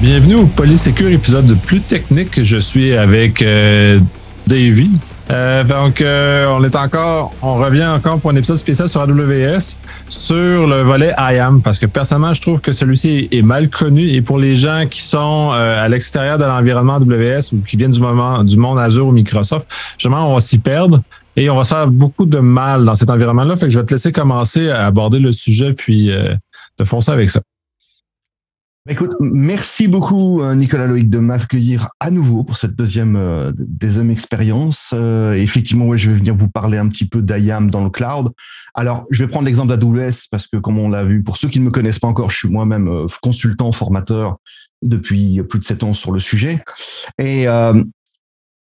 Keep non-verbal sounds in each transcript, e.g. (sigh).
Bienvenue au Polysecure, épisode plus technique. Je suis avec euh, Davy. Euh, donc, euh, on est encore, on revient encore pour un épisode spécial sur AWS sur le volet IAM parce que personnellement, je trouve que celui-ci est mal connu et pour les gens qui sont euh, à l'extérieur de l'environnement AWS ou qui viennent du moment du monde Azure ou Microsoft, justement, on va s'y perdre et on va se faire beaucoup de mal dans cet environnement-là. Fait que je vais te laisser commencer à aborder le sujet puis euh, te foncer avec ça. Écoute, merci beaucoup euh, Nicolas Loïc de m'accueillir à nouveau pour cette deuxième euh, expérience. Euh, effectivement, ouais, je vais venir vous parler un petit peu d'IAM dans le cloud. Alors, je vais prendre l'exemple d'AWS parce que comme on l'a vu, pour ceux qui ne me connaissent pas encore, je suis moi-même euh, consultant, formateur depuis plus de sept ans sur le sujet. Et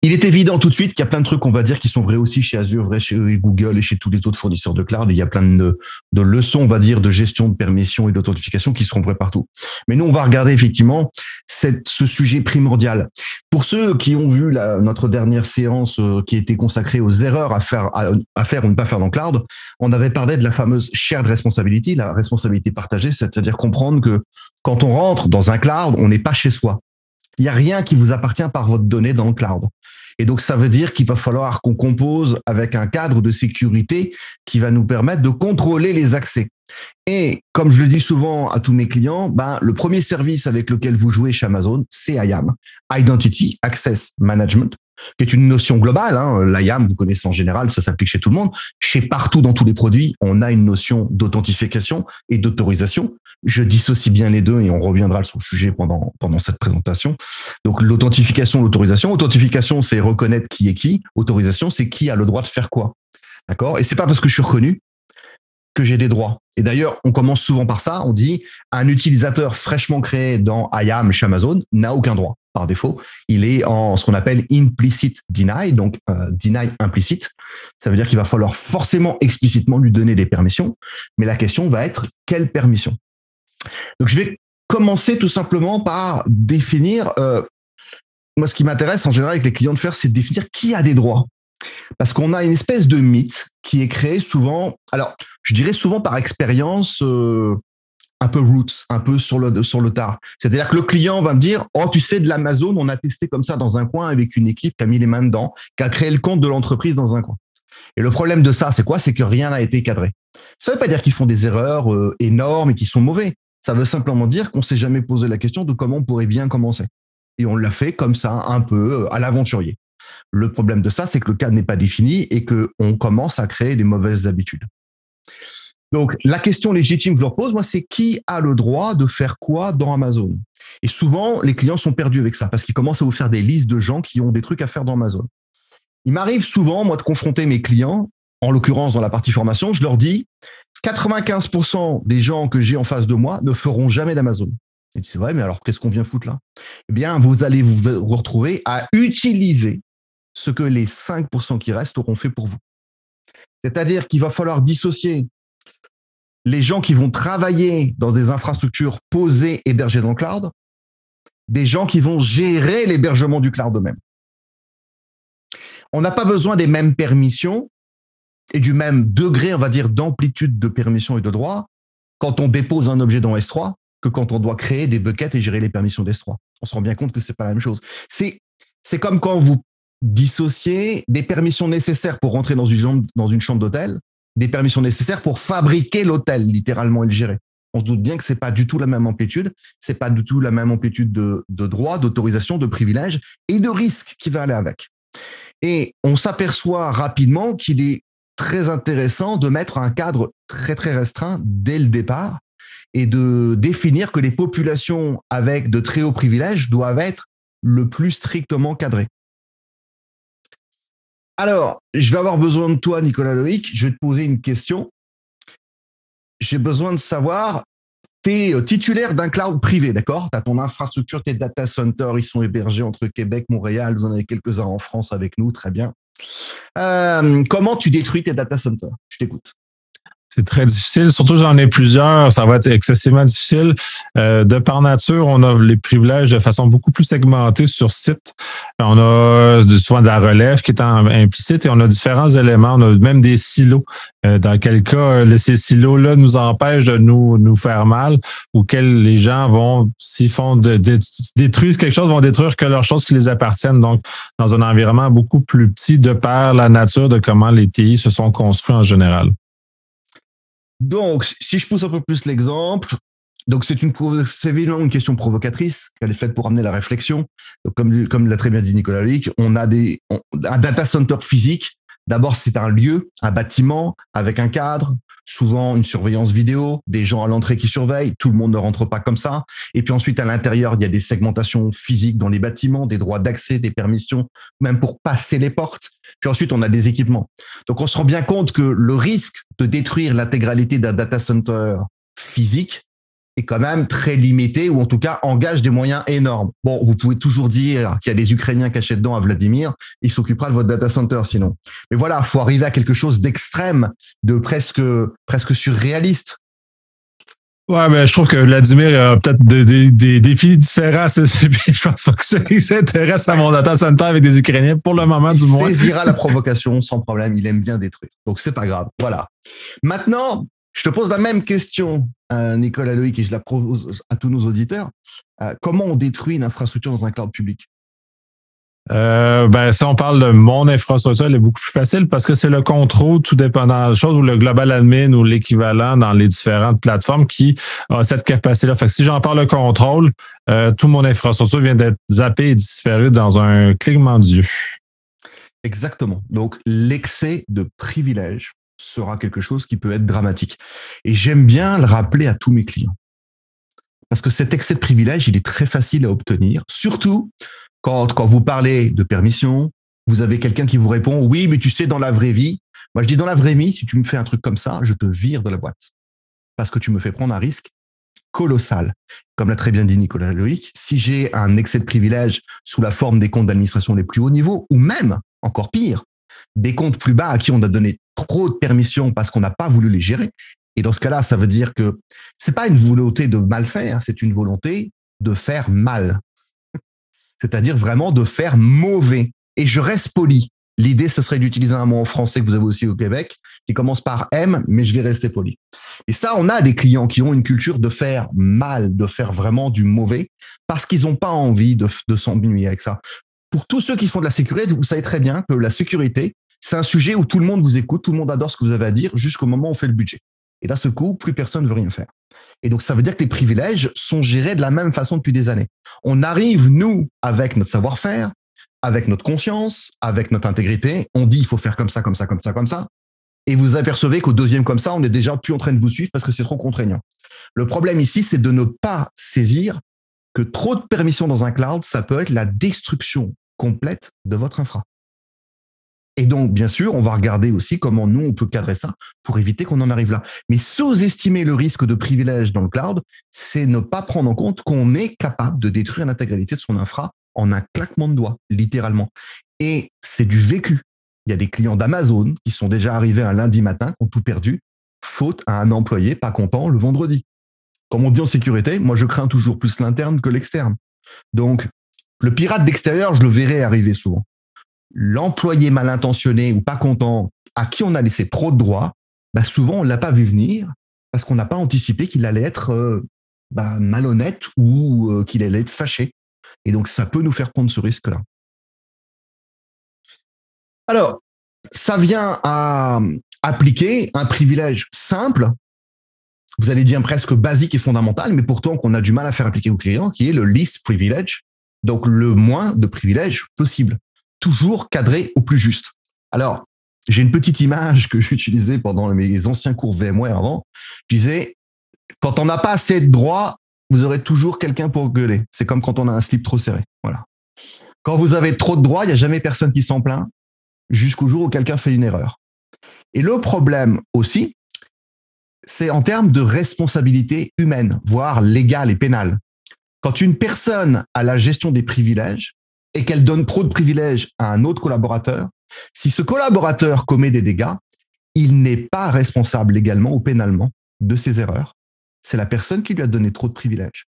il est évident tout de suite qu'il y a plein de trucs, on va dire, qui sont vrais aussi chez Azure, vrais chez Google et chez tous les autres fournisseurs de cloud. Il y a plein de, leçons, on va dire, de gestion de permission et d'authentification qui seront vraies partout. Mais nous, on va regarder effectivement ce sujet primordial. Pour ceux qui ont vu notre dernière séance euh, qui était consacrée aux erreurs à faire, à, à faire ou ne pas faire dans le cloud, on avait parlé de la fameuse shared responsibility, la responsabilité partagée, c'est-à-dire comprendre que quand on rentre dans un cloud, on n'est pas chez soi. Il n'y a rien qui vous appartient par votre donnée dans le cloud. Et donc, ça veut dire qu'il va falloir qu'on compose avec un cadre de sécurité qui va nous permettre de contrôler les accès. Et comme je le dis souvent à tous mes clients, ben, le premier service avec lequel vous jouez chez Amazon, c'est IAM, Identity Access Management, qui est une notion globale. Hein. L'IAM, vous connaissez en général, ça s'applique chez tout le monde. Chez partout dans tous les produits, on a une notion d'authentification et d'autorisation. Je dissocie bien les deux et on reviendra sur le sujet pendant, cette présentation. Donc l'authentification, l'autorisation. Authentification, c'est reconnaître qui est qui. Autorisation, c'est qui a le droit de faire quoi. D'accord? Et c'est pas parce que je suis reconnu que j'ai des droits. Et d'ailleurs, on commence souvent par ça. On dit un utilisateur fraîchement créé dans IAM chez Amazon n'a aucun droit par défaut. Il est en ce qu'on appelle implicit deny, donc euh, deny implicite. Ça veut dire qu'il va falloir forcément explicitement lui donner des permissions. Mais la question va être quelle permission Donc je vais commencer tout simplement par définir. Euh, moi, ce qui m'intéresse en général avec les clients de faire, c'est de définir qui a des droits. Parce qu'on a une espèce de mythe qui est créé souvent, alors je dirais souvent par expérience euh, un peu roots, un peu sur le, sur le tard. C'est-à-dire que le client va me dire, oh, tu sais, de l'Amazon, on a testé comme ça dans un coin avec une équipe qui a mis les mains dedans, qui a créé le compte de l'entreprise dans un coin. Et le problème de ça, c'est quoi? C'est que rien n'a été cadré. Ça veut pas dire qu'ils font des erreurs euh, énormes et qu'ils sont mauvais. Ça veut simplement dire qu'on s'est jamais posé la question de comment on pourrait bien commencer. Et on l'a fait comme ça, un peu euh, à l'aventurier. Le problème de ça, c'est que le cadre n'est pas défini et que on commence à créer des mauvaises habitudes. Donc, la question légitime que je leur pose, moi, c'est qui a le droit de faire quoi dans Amazon? Et souvent, les clients sont perdus avec ça parce qu'ils commencent à vous faire des listes de gens qui ont des trucs à faire dans Amazon. Il m'arrive souvent, moi, de confronter mes clients, en l'occurrence dans la partie formation, je leur dis 95% des gens que j'ai en face de moi ne feront jamais d'Amazon. Et c'est vrai, mais alors qu'est-ce qu'on vient foutre là? Eh bien, vous allez vous retrouver à utiliser ce que les 5% qui restent auront fait pour vous. C'est-à-dire qu'il va falloir dissocier les gens qui vont travailler dans des infrastructures posées, hébergées dans le cloud, des gens qui vont gérer l'hébergement du cloud eux-mêmes. On n'a pas besoin des mêmes permissions et du même degré, on va dire, d'amplitude de permission et de droit quand on dépose un objet dans S3 que quand on doit créer des buckets et gérer les permissions d'S3. On se rend bien compte que c'est pas la même chose. C'est comme quand vous dissociez des permissions nécessaires pour rentrer dans une chambre, dans une chambre d'hôtel des permissions nécessaires pour fabriquer l'hôtel, littéralement, et le gérer. On se doute bien que c'est pas du tout la même amplitude, c'est pas du tout la même amplitude de, de droits, d'autorisation, de privilèges et de risques qui va aller avec. Et on s'aperçoit rapidement qu'il est très intéressant de mettre un cadre très très restreint dès le départ et de définir que les populations avec de très hauts privilèges doivent être le plus strictement cadrées. Alors, je vais avoir besoin de toi, Nicolas Loïc. Je vais te poser une question. J'ai besoin de savoir, tu es euh, titulaire d'un cloud privé, d'accord? Tu as ton infrastructure, tes data centers, ils sont hébergés entre Québec, Montréal, vous en avez quelques-uns en France avec nous, très bien. Euh, comment tu détruis tes data centers? Je t'écoute. C'est très difficile, surtout j'en ai plusieurs, ça va être excessivement difficile. Euh, de par nature, on a les privilèges de façon beaucoup plus segmentée sur site. On a souvent de la relève qui est implicite et on a différents éléments. On a même des silos. Euh, dans quel cas, euh, ces silos-là nous empêchent de nous, faire mal ou quels les gens vont, s'ils font de, détruisent quelque chose, vont détruire que leurs choses qui les appartiennent. Donc, dans un environnement beaucoup plus petit de par la nature de comment les TI se sont construits en général. Donc, si je pousse un peu plus l'exemple, donc c'est une, évidemment une question provocatrice qu'elle est faite pour amener la réflexion. comme, comme l'a très bien dit Nicolas Lick, on a des, un data center physique. D'abord, c'est un lieu, un bâtiment avec un cadre, souvent une surveillance vidéo, des gens à l'entrée qui surveillent, tout le monde ne rentre pas comme ça. Et puis ensuite, à l'intérieur, il y a des segmentations physiques dans les bâtiments, des droits d'accès, des permissions, même pour passer les portes. Puis ensuite, on a des équipements. Donc, on se rend bien compte que le risque de détruire l'intégralité d'un data center physique est quand même très limité ou en tout cas engage des moyens énormes. Bon, vous pouvez toujours dire qu'il y a des Ukrainiens cachés dedans à Vladimir, il s'occupera de votre data center sinon. Mais voilà, faut arriver à quelque chose d'extrême, de presque presque surréaliste. Ouais, mais je trouve que Vladimir a peut-être des, défis différents. (laughs) je pense pas que s'intéresse à mon data center avec des Ukrainiens pour le moment, du moins. Il saisira la (laughs) provocation sans problème. Il aime bien détruire. Donc, c'est pas grave. Voilà. Maintenant, je te pose la même question, euh, Nicolas Loïc, et je la pose à tous nos auditeurs. Euh, comment on détruit une infrastructure dans un cloud public? Euh, ben, si on parle de mon infrastructure, elle est beaucoup plus facile parce que c'est le contrôle tout dépendant de la chose ou le global admin ou l'équivalent dans les différentes plateformes qui a cette capacité-là. Fait que si j'en parle le contrôle, euh, tout mon infrastructure vient d'être zappé et disparu dans un clignement d'yeux. Exactement. Donc, l'excès de privilèges sera quelque chose qui peut être dramatique. Et j'aime bien le rappeler à tous mes clients. Parce que cet excès de privilège, il est très facile à obtenir, surtout quand, quand vous parlez de permission, vous avez quelqu'un qui vous répond, oui, mais tu sais, dans la vraie vie, moi je dis dans la vraie vie, si tu me fais un truc comme ça, je te vire de la boîte. Parce que tu me fais prendre un risque colossal. Comme l'a très bien dit Nicolas Loïc, si j'ai un excès de privilège sous la forme des comptes d'administration les plus hauts niveaux, ou même, encore pire, des comptes plus bas à qui on a donné trop de permissions parce qu'on n'a pas voulu les gérer. Et dans ce cas-là, ça veut dire que c'est pas une volonté de mal faire, c'est une volonté de faire mal. (laughs) C'est-à-dire vraiment de faire mauvais. Et je reste poli. L'idée, ce serait d'utiliser un mot en français que vous avez aussi au Québec, qui commence par M, mais je vais rester poli. Et ça, on a des clients qui ont une culture de faire mal, de faire vraiment du mauvais, parce qu'ils n'ont pas envie de, de s'ennuyer avec ça. Pour tous ceux qui font de la sécurité, vous savez très bien que la sécurité, c'est un sujet où tout le monde vous écoute, tout le monde adore ce que vous avez à dire jusqu'au moment où on fait le budget. Et d'un ce coup, plus personne ne veut rien faire. Et donc, ça veut dire que les privilèges sont gérés de la même façon depuis des années. On arrive, nous, avec notre savoir-faire, avec notre conscience, avec notre intégrité, on dit il faut faire comme ça, comme ça, comme ça, comme ça. Et vous apercevez qu'au deuxième comme ça, on est déjà plus en train de vous suivre parce que c'est trop contraignant. Le problème ici, c'est de ne pas saisir que trop de permissions dans un cloud, ça peut être la destruction complète de votre infra. Et donc, bien sûr, on va regarder aussi comment nous, on peut cadrer ça pour éviter qu'on en arrive là. Mais sous-estimer le risque de privilège dans le cloud, c'est ne pas prendre en compte qu'on est capable de détruire l'intégralité de son infra en un claquement de doigts, littéralement. Et c'est du vécu. Il y a des clients d'Amazon qui sont déjà arrivés un lundi matin, qui ont tout perdu, faute à un employé pas content le vendredi. Comme on dit en sécurité, moi je crains toujours plus l'interne que l'externe. Donc, le pirate d'extérieur, je le verrai arriver souvent l'employé mal intentionné ou pas content à qui on a laissé trop de droits, bah souvent on l'a pas vu venir parce qu'on n'a pas anticipé qu'il allait être euh, bah, malhonnête ou euh, qu'il allait être fâché. Et donc ça peut nous faire prendre ce risque-là. Alors, ça vient à appliquer un privilège simple, vous allez dire presque basique et fondamental, mais pourtant qu'on a du mal à faire appliquer aux clients, qui est le least privilege, donc le moins de privilèges possible toujours cadré au plus juste. Alors, j'ai une petite image que (laughs) j'utilisais pendant mes anciens cours VMware avant. Je disais, quand on n'a pas assez de droits, vous aurez toujours quelqu'un pour gueuler. C'est comme quand on a un slip trop serré. Voilà. Quand vous avez trop de droits, il n'y a jamais personne qui s'en plaint jusqu'au jour où quelqu'un fait une erreur. Et le problème aussi, c'est en termes de responsabilité humaine, voire légale et pénale. Quand une personne a la gestion des privilèges, et qu'elle donne trop de privilèges à un autre collaborateur, si ce collaborateur commet des dégâts, il n'est pas responsable légalement ou pénalement de ses erreurs. C'est la personne qui lui a donné trop de privilèges.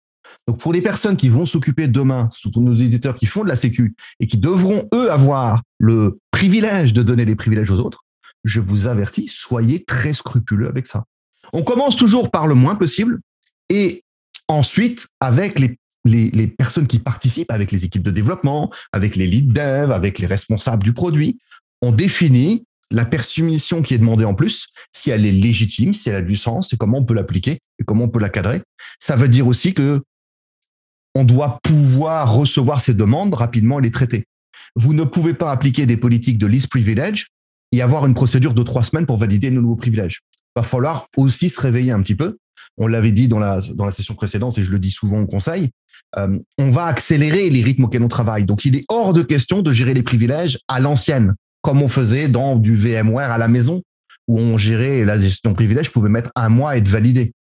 Donc pour les personnes qui vont s'occuper demain, surtout nos éditeurs qui font de la sécu et qui devront eux avoir le privilège de donner des privilèges aux autres, je vous avertis, soyez très scrupuleux avec ça. On commence toujours par le moins possible et ensuite avec les, les, personnes qui participent, avec les équipes de développement, avec les lead dev, avec les responsables du produit, on définit la permission qui est demandée en plus, si elle est légitime, si elle a du sens et comment on peut l'appliquer et comment on peut la cadrer. Ça veut dire aussi que on doit pouvoir recevoir ces demandes rapidement et les traiter. Vous ne pouvez pas appliquer des politiques de least privilege et avoir une procédure de trois semaines pour valider nos nouveaux privilèges. Il va falloir aussi se réveiller un petit peu. On l'avait dit dans la, dans la session précédente et je le dis souvent au conseil. Euh, on va accélérer les rythmes auxquels on travaille. Donc, il est hors de question de gérer les privilèges à l'ancienne, comme on faisait dans du VMware à la maison, où on gérait la gestion privilèges, pouvait mettre un mois et être validé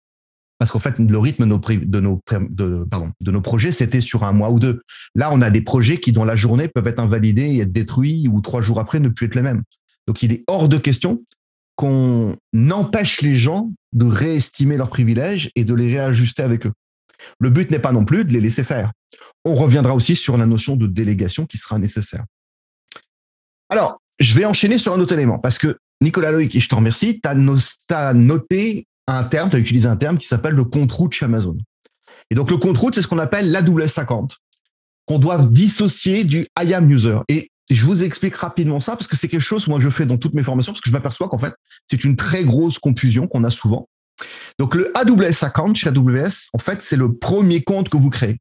parce qu'en fait, le rythme de nos, de nos, projets, c'était sur un mois ou deux. Là, on a des projets qui, dans la journée, peuvent être invalidés et être détruits ou trois jours après ne plus être les mêmes. Donc, il est hors de question qu'on empêche les gens de réestimer leurs privilèges et de les réajuster avec eux. Le but n'est pas non plus de les laisser faire. On reviendra aussi sur la notion de délégation qui sera nécessaire. Alors, je vais enchaîner sur un autre élément parce que Nicolas Loïc, et je te remercie, tu as, noté un terme, tu as utilisé un terme qui s'appelle le compte route chez Amazon. Et donc le compte route, c'est ce qu'on appelle l'AWS 50, qu'on doit dissocier du I am user. Et je vous explique rapidement ça parce que c'est quelque chose moi que je fais dans toutes mes formations parce que je m'aperçois qu'en fait, c'est une très grosse confusion qu'on a souvent. Donc le AWS account chez AWS, en fait, c'est le premier compte que vous créez.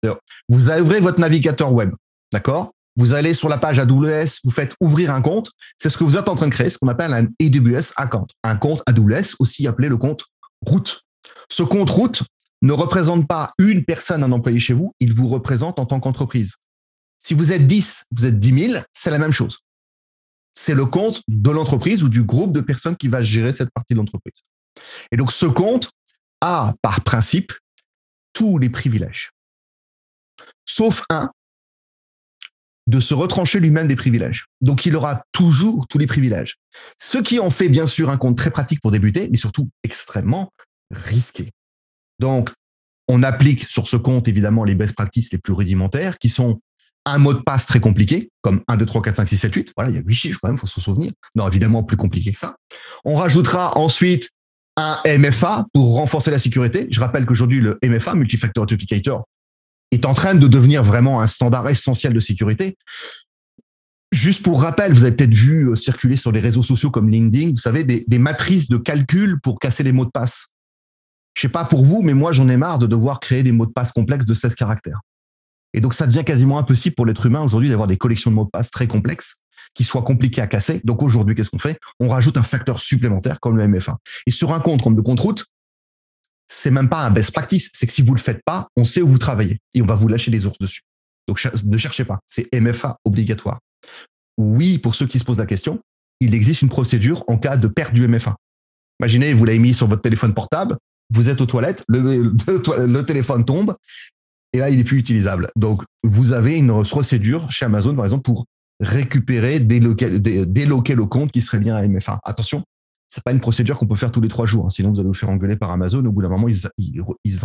Vous ouvrez votre navigateur web, d'accord? Vous allez sur la page AWS, vous faites ouvrir un compte. C'est ce que vous êtes en train de créer, ce qu'on appelle un AWS account, un compte AWS, aussi appelé le compte route. Ce compte route ne représente pas une personne, un employé chez vous, il vous représente en tant qu'entreprise. Si vous êtes 10, vous êtes 10 000, c'est la même chose. C'est le compte de l'entreprise ou du groupe de personnes qui va gérer cette partie de l'entreprise. Et donc ce compte a, par principe, tous les privilèges. Sauf un, de se retrancher lui-même des privilèges. Donc, il aura toujours tous les privilèges. Ce qui en fait bien sûr un compte très pratique pour débuter, mais surtout extrêmement risqué. Donc, on applique sur ce compte évidemment les best practices les plus rudimentaires, qui sont un mot de passe très compliqué, comme 1, 2, 3, 4, 5, 6, 7, 8. Voilà, il y a huit chiffres quand même, faut se souvenir. Non, évidemment, plus compliqué que ça. On rajoutera ensuite un MFA pour renforcer la sécurité. Je rappelle qu'aujourd'hui, le MFA, Multifactor Authenticator, est en train de devenir vraiment un standard essentiel de sécurité. Juste pour rappel, vous avez peut-être vu euh, circuler sur les réseaux sociaux comme LinkedIn, vous savez, des, matrices de calcul pour casser les mots de passe. Je sais pas pour vous, mais moi, j'en ai marre de devoir créer des mots de passe complexes de 16 caractères. Et donc, ça devient quasiment impossible pour l'être humain aujourd'hui d'avoir des collections de mots de passe très complexes qui soient compliqués à casser. Donc, aujourd'hui, qu'est-ce qu'on fait? On rajoute un facteur supplémentaire comme le MFA. Et sur un compte comme le compte route, c'est même pas un best practice. C'est que si vous le faites pas, on sait où vous travaillez et on va vous lâcher les ours dessus. Donc, ne cherchez pas. C'est MFA obligatoire. Oui, pour ceux qui se posent la question, il existe une procédure en cas de perte du MFA. Imaginez, vous l'avez mis sur votre téléphone portable, vous êtes aux toilettes, le, téléphone tombe et là, il est plus utilisable. Donc, vous avez une procédure chez Amazon, par exemple, pour récupérer, déloquer, le compte qui serait lié à MFA. Attention, c'est pas une procédure qu'on peut faire tous les trois jours. Hein. Sinon, vous allez vous faire engueuler par Amazon. Au bout d'un moment, ils, ils, ils.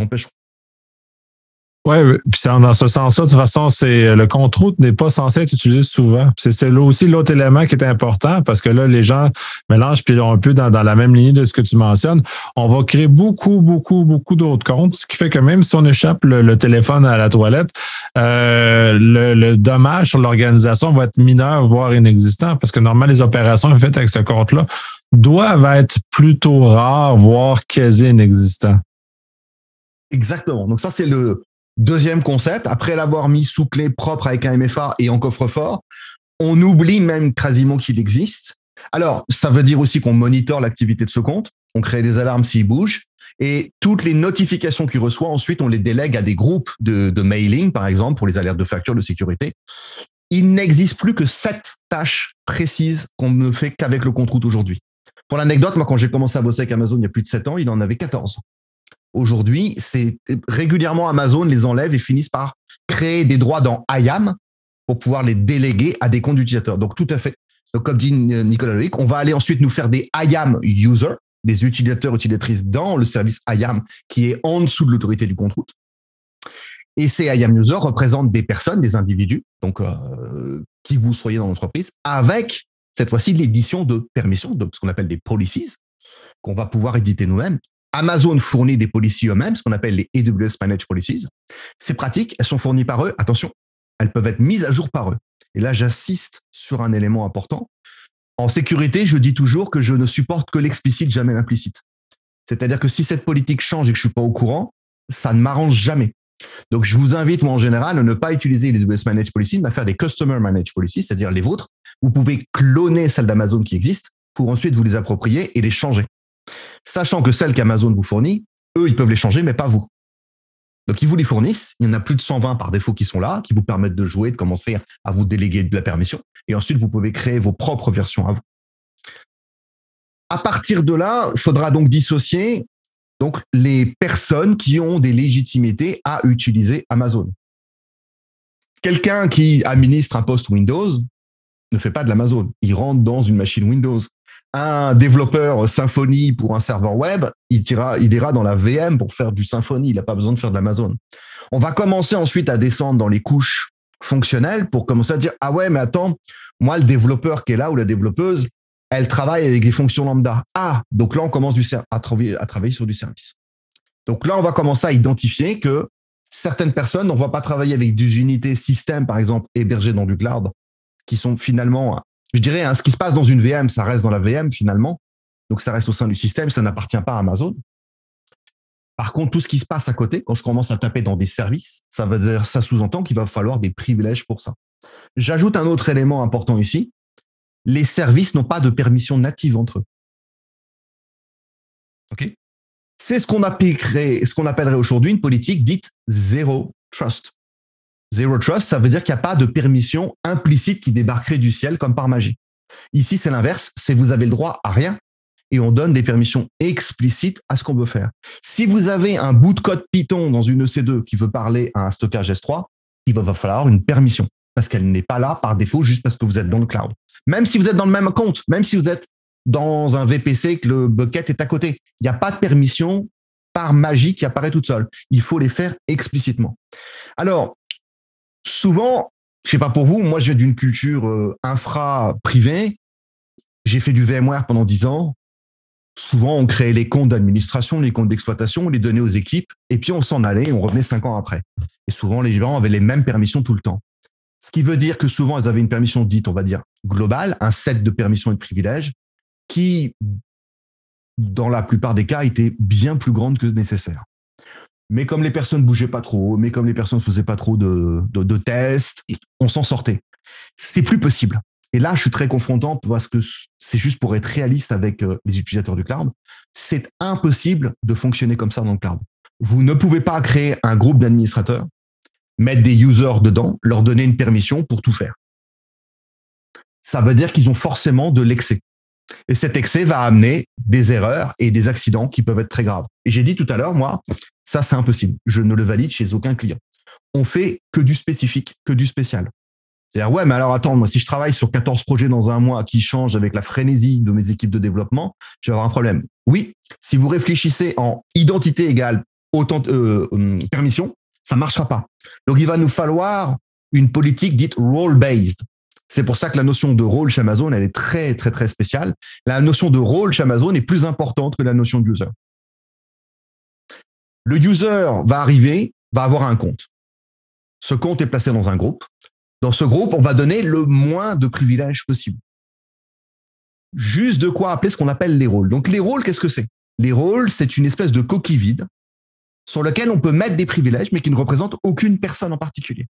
Oui, puis dans ce sens-là, de toute façon, c'est le compte route n'est pas censé être utilisé souvent. C'est là aussi l'autre élément qui est important parce que là, les gens mélangent puis un peu dans, dans la même ligne de ce que tu mentionnes. On va créer beaucoup, beaucoup, beaucoup d'autres comptes, ce qui fait que même si on échappe le, téléphone à la toilette, euh, le, le, dommage sur l'organisation va être mineur, voire inexistant, parce que normalement, les opérations faites avec ce compte-là doivent être plutôt rares, voire quasi inexistants. Exactement. Donc ça, c'est le deuxième concept. Après l'avoir mis sous clé propre avec un MFA et en coffre-fort, on oublie même quasiment qu'il existe. Alors, ça veut dire aussi qu'on monitore l'activité de ce compte, on crée des alarmes s'il bouge, et toutes les notifications qu'il reçoit, ensuite, on les délègue à des groupes de, mailing, par exemple, pour les alertes de factures de sécurité. Il n'existe plus que sept tâches précises qu'on ne fait qu'avec le compte route aujourd'hui. Pour l'anecdote, moi, quand j'ai commencé à bosser avec Amazon il y a plus de 7 ans, il en avait 14. Aujourd'hui, c'est régulièrement Amazon les enlève et finissent par créer des droits dans IAM pour pouvoir les déléguer à des comptes utilisateurs. Donc, tout à fait. Donc, comme dit Nicolas Loïc, on va aller ensuite nous faire des IAM users, des utilisateurs, utilisatrices dans le service IAM qui est en dessous de l'autorité du compte route. Et ces IAM users représentent des personnes, des individus, donc euh, qui vous soyez dans l'entreprise, avec cette fois-ci l'édition de permissions, donc ce qu'on appelle des policies, qu'on va pouvoir éditer nous-mêmes. Amazon fournit des policies eux-mêmes, ce qu'on appelle les AWS Managed Policies. C'est pratique, elles sont fournies par eux. Attention, elles peuvent être mises à jour par eux. Et là, j'assiste sur un élément important. En sécurité, je dis toujours que je ne supporte que l'explicite, jamais l'implicite. C'est-à-dire que si cette politique change et que je suis pas au courant, ça ne m'arrange jamais. Donc, je vous invite, moi, en général, à ne pas utiliser les AWS Managed Policies, mais à faire des Customer Managed Policies, c'est-à-dire les vôtres. Vous pouvez cloner celles d'Amazon qui existent pour ensuite vous les approprier et les changer. Sachant que celles qu'Amazon vous fournit, eux, ils peuvent les changer, mais pas vous. Donc, ils vous les fournissent. Il y en a plus de 120 par défaut qui sont là, qui vous permettent de jouer, de commencer à vous déléguer de la permission. Et ensuite, vous pouvez créer vos propres versions à vous. À partir de là, il faudra donc dissocier donc les personnes qui ont des légitimités à utiliser Amazon. Quelqu'un qui administre un poste Windows ne fait pas de l'Amazon. Il rentre dans une machine Windows un développeur Symfony pour un serveur web, il, ira, il ira dans la VM pour faire du Symfony. Il n'a pas besoin de faire de l'Amazon. On va commencer ensuite à descendre dans les couches fonctionnelles pour commencer à dire ah ouais mais attends moi le développeur qui est là ou la développeuse elle travaille avec des fonctions lambda ah donc là on commence à, travailler, à travailler sur du service donc là on va commencer à identifier que certaines personnes on va pas travailler avec des unités système par exemple hébergées dans du cloud qui sont finalement je dirais, hein, ce qui se passe dans une VM, ça reste dans la VM finalement. Donc ça reste au sein du système, ça n'appartient pas à Amazon. Par contre, tout ce qui se passe à côté, quand je commence à taper dans des services, ça veut dire, ça sous-entend qu'il va falloir des privilèges pour ça. J'ajoute un autre élément important ici. Les services n'ont pas de permission native entre eux. OK? C'est ce qu'on appellerait, ce qu'on appellerait aujourd'hui une politique dite zero trust. Zero Trust, ça veut dire qu'il n'y a pas de permission implicite qui débarquerait du ciel comme par magie. Ici, c'est l'inverse, c'est vous avez le droit à rien et on donne des permissions explicites à ce qu'on veut faire. Si vous avez un bout de code Python dans une EC2 qui veut parler à un stockage S3, il va falloir une permission parce qu'elle n'est pas là par défaut juste parce que vous êtes dans le cloud. Même si vous êtes dans le même compte, même si vous êtes dans un VPC que le bucket est à côté, il n'y a pas de permission par magie qui apparaît toute seule. Il faut les faire explicitement. Alors, souvent, je sais pas pour vous, moi, j'ai d'une culture euh, infra privée. J'ai fait du VMware pendant dix ans. Souvent, on créait les comptes d'administration, les comptes d'exploitation, on les donnait aux équipes, et puis on s'en allait, on revenait cinq ans après. Et souvent, les gens avaient les mêmes permissions tout le temps. Ce qui veut dire que souvent, elles avaient une permission dite, on va dire, globale, un set de permissions et de privilèges, qui, dans la plupart des cas, était bien plus grande que nécessaire. Mais comme les personnes bougeaient pas trop, mais comme les personnes faisaient pas trop de, de, tests, on s'en sortait. C'est plus possible. Et là, je suis très confrontant parce que c'est juste pour être réaliste avec euh, les utilisateurs du cloud. C'est impossible de fonctionner comme ça dans le cloud. Vous ne pouvez pas créer un groupe d'administrateurs, mettre des users dedans, leur donner une permission pour tout faire. Ça veut dire qu'ils ont forcément de l'excès. Et cet excès va amener des erreurs et des accidents qui peuvent être très graves. Et j'ai dit tout à l'heure, moi, ça, c'est impossible. Je ne le valide chez aucun client. On fait que du spécifique, que du spécial. C'est-à-dire, ouais, mais alors attends, moi, si je travaille sur 14 projets dans un mois qui changent avec la frénésie de mes équipes de développement, je vais avoir un problème. Oui, si vous réfléchissez en identité égale autant euh, hum, permission, ça marchera pas. Donc, il va nous falloir une politique dite role-based. C'est pour ça que la notion de rôle chez Amazon, elle est très, très, très spéciale. La notion de rôle chez Amazon est plus importante que la notion de user. Le user va arriver, va avoir un compte. Ce compte est placé dans un groupe. Dans ce groupe, on va donner le moins de privilèges possible. Juste de quoi appeler ce qu'on appelle les rôles. Donc les rôles, qu'est-ce que c'est? Les rôles, c'est une espèce de coquille vide sur lequel on peut mettre des privilèges, mais qui ne représentent aucune personne en particulier.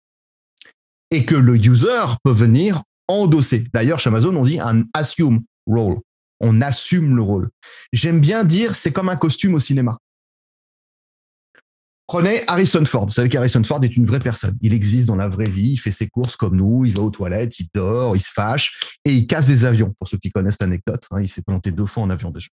Et que le user peut venir endosser. D'ailleurs, chez Amazon, on dit un assume role. On assume le rôle. J'aime bien dire, c'est comme un costume au cinéma. Prenez Harrison Ford. Vous savez qu'Harrison Ford est une vraie personne. Il existe dans la vraie vie. Il fait ses courses comme nous. Il va aux toilettes, il dort, il se fâche et il casse des avions. Pour ceux qui connaissent l'anecdote, hein, il s'est planté deux fois en avion déjà.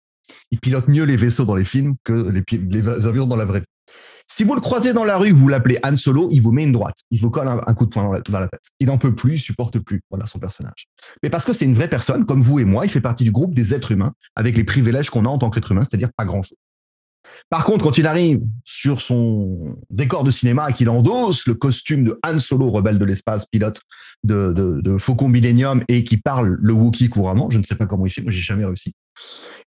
Il pilote mieux les vaisseaux dans les films que les, avions dans la vraie vie. Si vous le croisez dans la rue, vous l'appelez Han Solo, il vous met une droite. Il vous colle un, coup de poing dans la, tête. Il n'en peut plus, il supporte plus. Voilà son personnage. Mais parce que c'est une vraie personne, comme vous et moi, il fait partie du groupe des êtres humains, avec les privilèges qu'on a en tant qu'être humain, c'est-à-dire pas grand-chose. Par contre, quand il arrive sur son décor de cinéma et qu'il endosse le costume de Han Solo, rebelle de l'espace, pilote de, Faucon Millennium et qui parle le Wookiee couramment, je ne sais pas comment il fait, moi j'ai jamais réussi,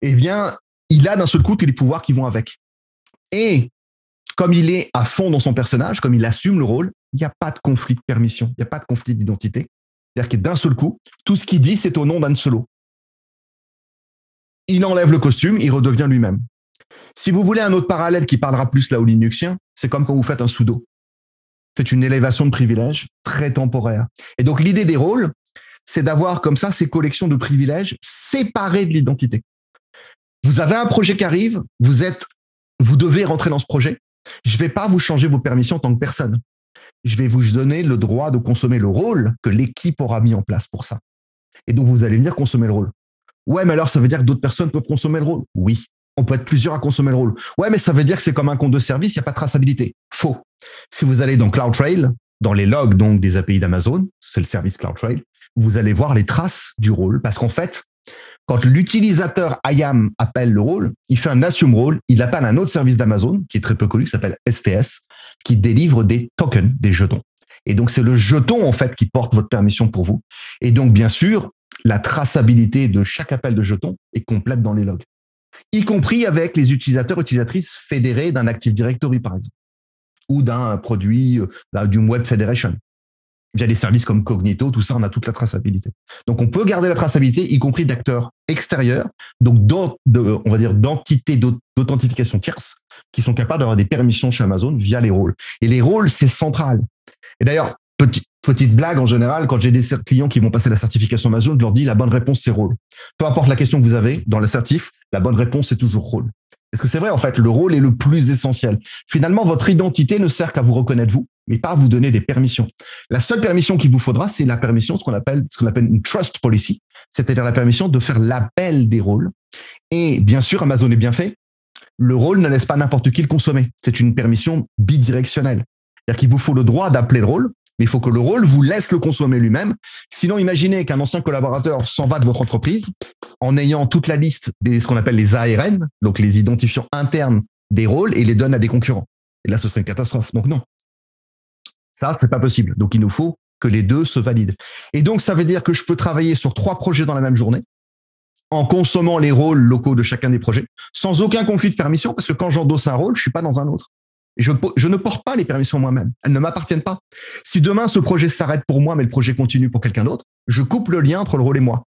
eh bien, il a d'un seul coup tous les pouvoirs qui vont avec. Et comme il est à fond dans son personnage, comme il assume le rôle, il n'y a pas de conflit de permission, il n'y a pas de conflit d'identité. C'est-à-dire que d'un seul coup, tout ce qu'il dit, c'est au nom d'Han Solo. Il enlève le costume, il redevient lui-même. Si vous voulez un autre parallèle qui parlera plus là au linuxien, c'est comme quand vous faites un sudo. C'est une élévation de privilèges très temporaire. Et donc l'idée des rôles, c'est d'avoir comme ça ces collections de privilèges séparées de l'identité. Vous avez un projet qui arrive, vous êtes, vous devez rentrer dans ce projet. Je ne vais pas vous changer vos permissions en tant que personne. Je vais vous donner le droit de consommer le rôle que l'équipe aura mis en place pour ça. Et donc vous allez venir consommer le rôle. Ouais, mais alors ça veut dire que d'autres personnes peuvent consommer le rôle? Oui, on peut être plusieurs à consommer le rôle. Ouais, mais ça veut dire que c'est comme un compte de service, il n'y a pas de traçabilité. Faux. Si vous allez dans CloudTrail, dans les logs donc des API d'Amazon, c'est le service CloudTrail, vous allez voir les traces du rôle parce qu'en fait, quand l'utilisateur IAM appelle le rôle, il fait un assume rôle, il appelle un autre service d'Amazon qui est très peu connu, qui s'appelle STS, qui délivre des tokens, des jetons. Et donc, c'est le jeton, en fait, qui porte votre permission pour vous. Et donc, bien sûr, la traçabilité de chaque appel de jeton est complète dans les logs y compris avec les utilisateurs utilisatrices fédérés d'un Active Directory, par exemple, ou d'un produit, euh, d'une Web Federation. Via des services comme Cognito, tout ça, on a toute la traçabilité. Donc, on peut garder la traçabilité, y compris d'acteurs extérieurs, donc de, on va dire d'entités d'authentification tierce, qui sont capables d'avoir des permissions chez Amazon via les rôles. Et les rôles, c'est central. Et d'ailleurs, petit, petite blague en général, quand j'ai des clients qui vont passer la certification Amazon, je leur dis la bonne réponse, c'est rôle. Peu importe la question que vous avez dans l'assertif, la bonne réponse, c'est toujours rôle. Est-ce que c'est vrai, en fait, le rôle est le plus essentiel? Finalement, votre identité ne sert qu'à vous reconnaître vous, mais pas à vous donner des permissions. La seule permission qu'il vous faudra, c'est la permission, ce qu'on appelle, ce qu'on appelle une trust policy, c'est-à-dire la permission de faire l'appel des rôles. Et bien sûr, Amazon est bien fait. Le rôle ne laisse pas n'importe qui le consommer. C'est une permission bidirectionnelle. C'est-à-dire qu'il vous faut le droit d'appeler le rôle, il faut que le rôle vous laisse le consommer lui-même. Sinon, imaginez qu'un ancien collaborateur s'en va de votre entreprise en ayant toute la liste des ce qu'on appelle les ARN, donc les identifiants internes des rôles, et les donne à des concurrents. Et là, ce serait une catastrophe. Donc non, ça, c'est pas possible. Donc il nous faut que les deux se valident. Et donc, ça veut dire que je peux travailler sur trois projets dans la même journée en consommant les rôles locaux de chacun des projets, sans aucun conflit de permission, parce que quand j'endosse un rôle, je suis pas dans un autre. Je, ne porte pas les permissions moi-même. Elles ne m'appartiennent pas. Si demain ce projet s'arrête pour moi, mais le projet continue pour quelqu'un d'autre, je coupe le lien entre le rôle et moi.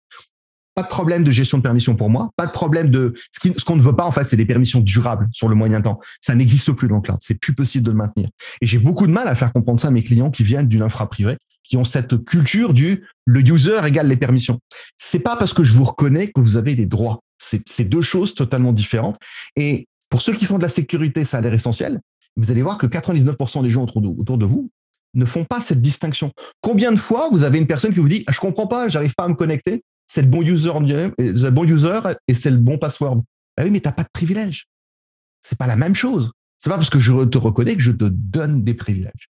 Pas de problème de gestion de permission pour moi. Pas de problème de ce qu'on ne veut pas en fait, c'est des permissions durables sur le moyen temps. Ça n'existe plus dans le cloud. C'est plus possible de le maintenir. Et j'ai beaucoup de mal à faire comprendre ça à mes clients qui viennent d'une infra privée, qui ont cette culture du le user égale les permissions. C'est pas parce que je vous reconnais que vous avez des droits. C'est deux choses totalement différentes. Et pour ceux qui font de la sécurité, ça a l'air essentiel vous allez voir que 99% des gens autour de, vous ne font pas cette distinction. Combien de fois vous avez une personne qui vous dit ah, je comprends pas, j'arrive pas à me connecter, c'est le bon user, le bon user et c'est le bon password. Ah oui, mais t'as pas de privilège. C'est pas la même chose. C'est pas parce que je te reconnais que je te donne des privilèges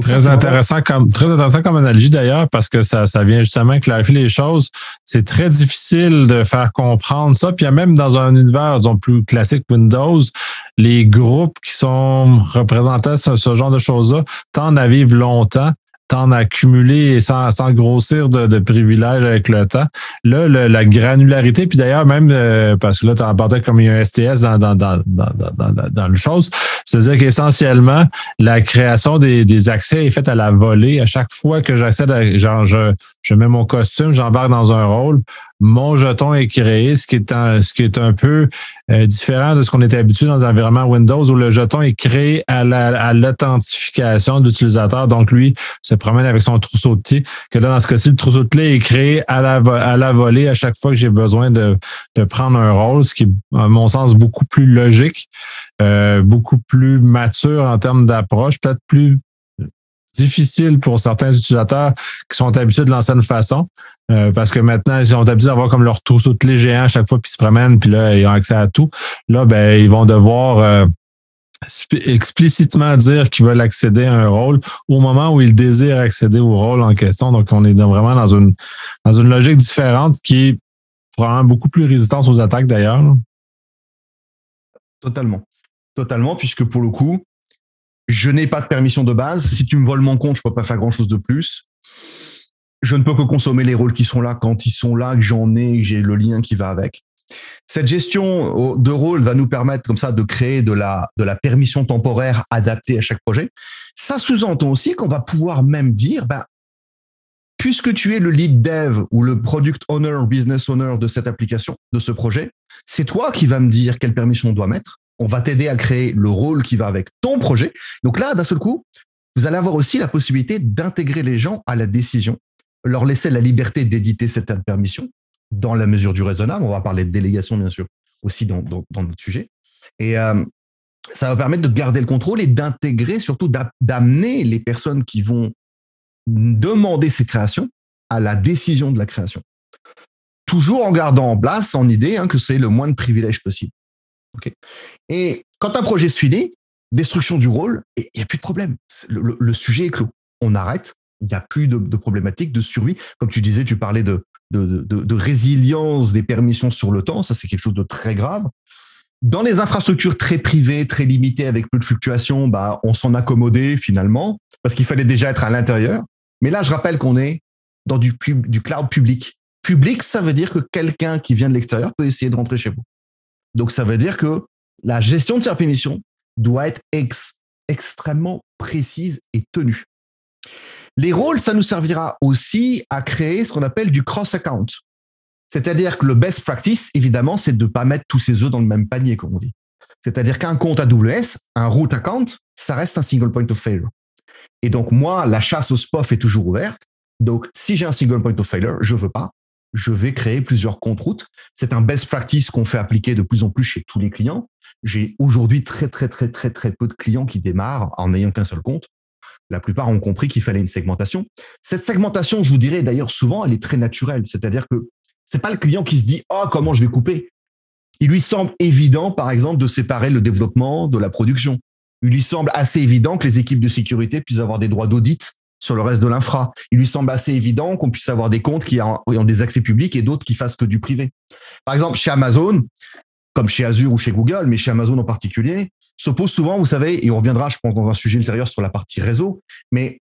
très intéressant comme très intéressant comme analogie d'ailleurs parce que ça, ça vient justement clarifier les choses. C'est très difficile de faire comprendre ça. Puis même dans un univers disons, plus classique Windows, les groupes qui sont représentés ce, ce genre de choses-là tendent à vivre longtemps t'en accumuler sans, sans grossir de, de, privilèges avec le temps. Là, la granularité, puis d'ailleurs, même euh, parce que là, tu en comme il y a un STS dans, dans, dans, dans, dans, dans le chose, c'est-à-dire qu'essentiellement, la création des, des accès est faite à la volée. À chaque fois que j'accède à genre je, je mets mon costume, j'embarque dans un rôle, mon jeton est créé, ce qui est un, ce qui est un peu euh, différent de ce qu'on était habitué dans l'environnement Windows où le jeton est créé à l'authentification l'utilisateur. Donc, lui se promène avec son trousseau de clés. Que là, dans ce cas-ci, le trousseau de clés est créé à la, à la volée à chaque fois que j'ai besoin de, de prendre un rôle, ce qui est, à mon sens, beaucoup plus logique, euh, beaucoup plus mature en termes d'approche, peut-être plus difficile pour certains utilisateurs qui sont habitués de l'ancienne façon. Euh, parce que maintenant, ils sont habitués d'avoir comme leur trousseau de clés géant à chaque fois qu'ils se promènent, puis là, ils ont accès à tout. Là, ben, ils vont devoir euh, explicitement dire qu'ils veulent accéder à un rôle au moment où ils désirent accéder au rôle en question. Donc, on est vraiment dans une, dans une logique différente qui est probablement beaucoup plus résistante aux attaques d'ailleurs. Totalement. Totalement, puisque pour le coup, je n'ai pas de permission de base. Si tu me voles mon compte, je peux pas faire grand chose de plus. Je ne peux que consommer les rôles qui sont là quand ils sont là, que j'en ai, que j'ai le lien qui va avec. Cette gestion de rôle va nous permettre comme ça de créer de la, permission temporaire adaptée à chaque projet. Ça sous-entend aussi qu'on va pouvoir même dire, ben, puisque tu es le lead dev ou le product owner business owner de cette application, de ce projet, c'est toi qui vas me dire quelle permission on doit mettre. On va t'aider à créer le rôle qui va avec ton projet. Donc là, d'un seul coup, vous allez avoir aussi la possibilité d'intégrer les gens à la décision, leur laisser la liberté d'éditer cette permission dans la mesure du raisonnable. On va parler de délégation, bien sûr, aussi dans, notre sujet. Et euh, ça va permettre de garder le contrôle et d'intégrer, surtout d'amener les personnes qui vont demander ces créations à la décision de la création. Toujours en gardant en place, en idée, hein, que c'est le moins de privilèges possible. Et quand un projet se finit, destruction du rôle, il n'y a plus de problème. Le, sujet est clos. On arrête. Il n'y a plus de, problématique de survie. Comme tu disais, tu parlais de, résilience des permissions sur le temps. Ça, c'est quelque chose de très grave. Dans les infrastructures très privées, très limitées, avec peu de fluctuations, bah, on s'en accommodait finalement, parce qu'il fallait déjà être à l'intérieur. Mais là, je rappelle qu'on est dans du, du cloud public. Public, ça veut dire que quelqu'un qui vient de l'extérieur peut essayer de rentrer chez vous. Donc, ça veut dire que la gestion de ces permissions doit être extrêmement précise et tenue. Les rôles, ça nous servira aussi à créer ce qu'on appelle du cross-account. C'est-à-dire que le best practice, évidemment, c'est de ne pas mettre tous ses œufs dans le même panier, comme on dit. C'est-à-dire qu'un compte AWS, un root account, ça reste un single point of failure. Et donc, moi, la chasse au SPOF est toujours ouverte. Donc, si j'ai un single point of failure, je veux pas. Je vais créer plusieurs comptes routes. C'est un best practice qu'on fait appliquer de plus en plus chez tous les clients. J'ai aujourd'hui très, très, très, très, très peu de clients qui démarrent en n'ayant qu'un seul compte. La plupart ont compris qu'il fallait une segmentation. Cette segmentation, je vous dirais d'ailleurs souvent, elle est très naturelle. C'est-à-dire que c'est pas le client qui se dit oh comment je vais couper? Il lui semble évident, par exemple, de séparer le développement de la production. Il lui semble assez évident que les équipes de sécurité puissent avoir des droits d'audit sur le reste de l'infra. Il lui semble assez évident qu'on puisse avoir des comptes qui ont des accès publics et d'autres qui fassent que du privé. Par exemple, chez Amazon, comme chez Azure ou chez Google, mais chez Amazon en particulier, se pose souvent, vous savez, et on reviendra, je pense, dans un sujet ultérieur sur la partie réseau, mais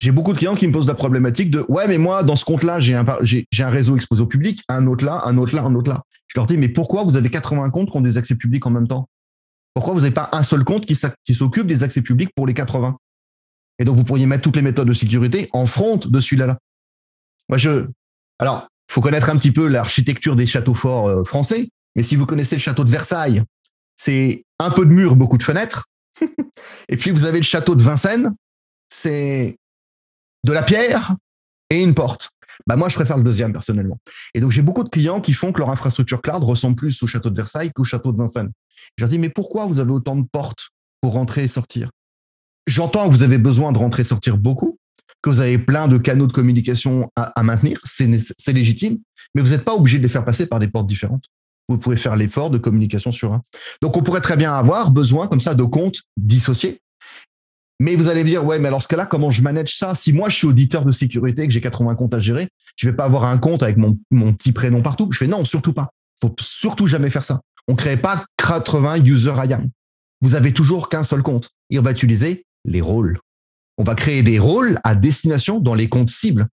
j'ai beaucoup de clients qui me posent la problématique de ouais, mais moi, dans ce compte-là, j'ai un, j'ai, un réseau exposé au public, un autre là, un autre là, un autre là. Je leur dis, mais pourquoi vous avez 80 comptes qui ont des accès publics en même temps? Pourquoi vous n'avez pas un seul compte qui s'occupe des accès publics pour les 80 Et donc, vous pourriez mettre toutes les méthodes de sécurité en front de celui-là. Moi, je. Alors, faut connaître un petit peu l'architecture des châteaux forts euh, français, mais si vous connaissez le château de Versailles, c'est un peu de mur, beaucoup de fenêtres. (laughs) et puis vous avez le château de Vincennes, c'est de la pierre et une porte. Bah moi, je préfère le deuxième personnellement. Et donc j'ai beaucoup de clients qui font que leur infrastructure cloud ressemble plus au château de Versailles qu'au château de Vincennes. Je leur dis mais pourquoi vous avez autant de portes pour rentrer et sortir? J'entends que vous avez besoin de rentrer et sortir beaucoup, que vous avez plein de canaux de communication à, maintenir, c'est légitime, mais vous n'êtes pas obligé de les faire passer par des portes différentes vous pouvez faire l'effort de communication sur un. Donc, on pourrait très bien avoir besoin comme ça de comptes dissociés. Mais vous allez me dire, ouais, mais alors ce cas-là, comment je manage ça? Si moi, je suis auditeur de sécurité, que j'ai 80 comptes à gérer, je vais pas avoir un compte avec mon, mon petit prénom partout. Je fais non, surtout pas. Faut surtout jamais faire ça. On crée pas 80 user IAM. Vous avez toujours qu'un seul compte. Et on va utiliser les rôles. On va créer des rôles à destination dans les comptes cibles.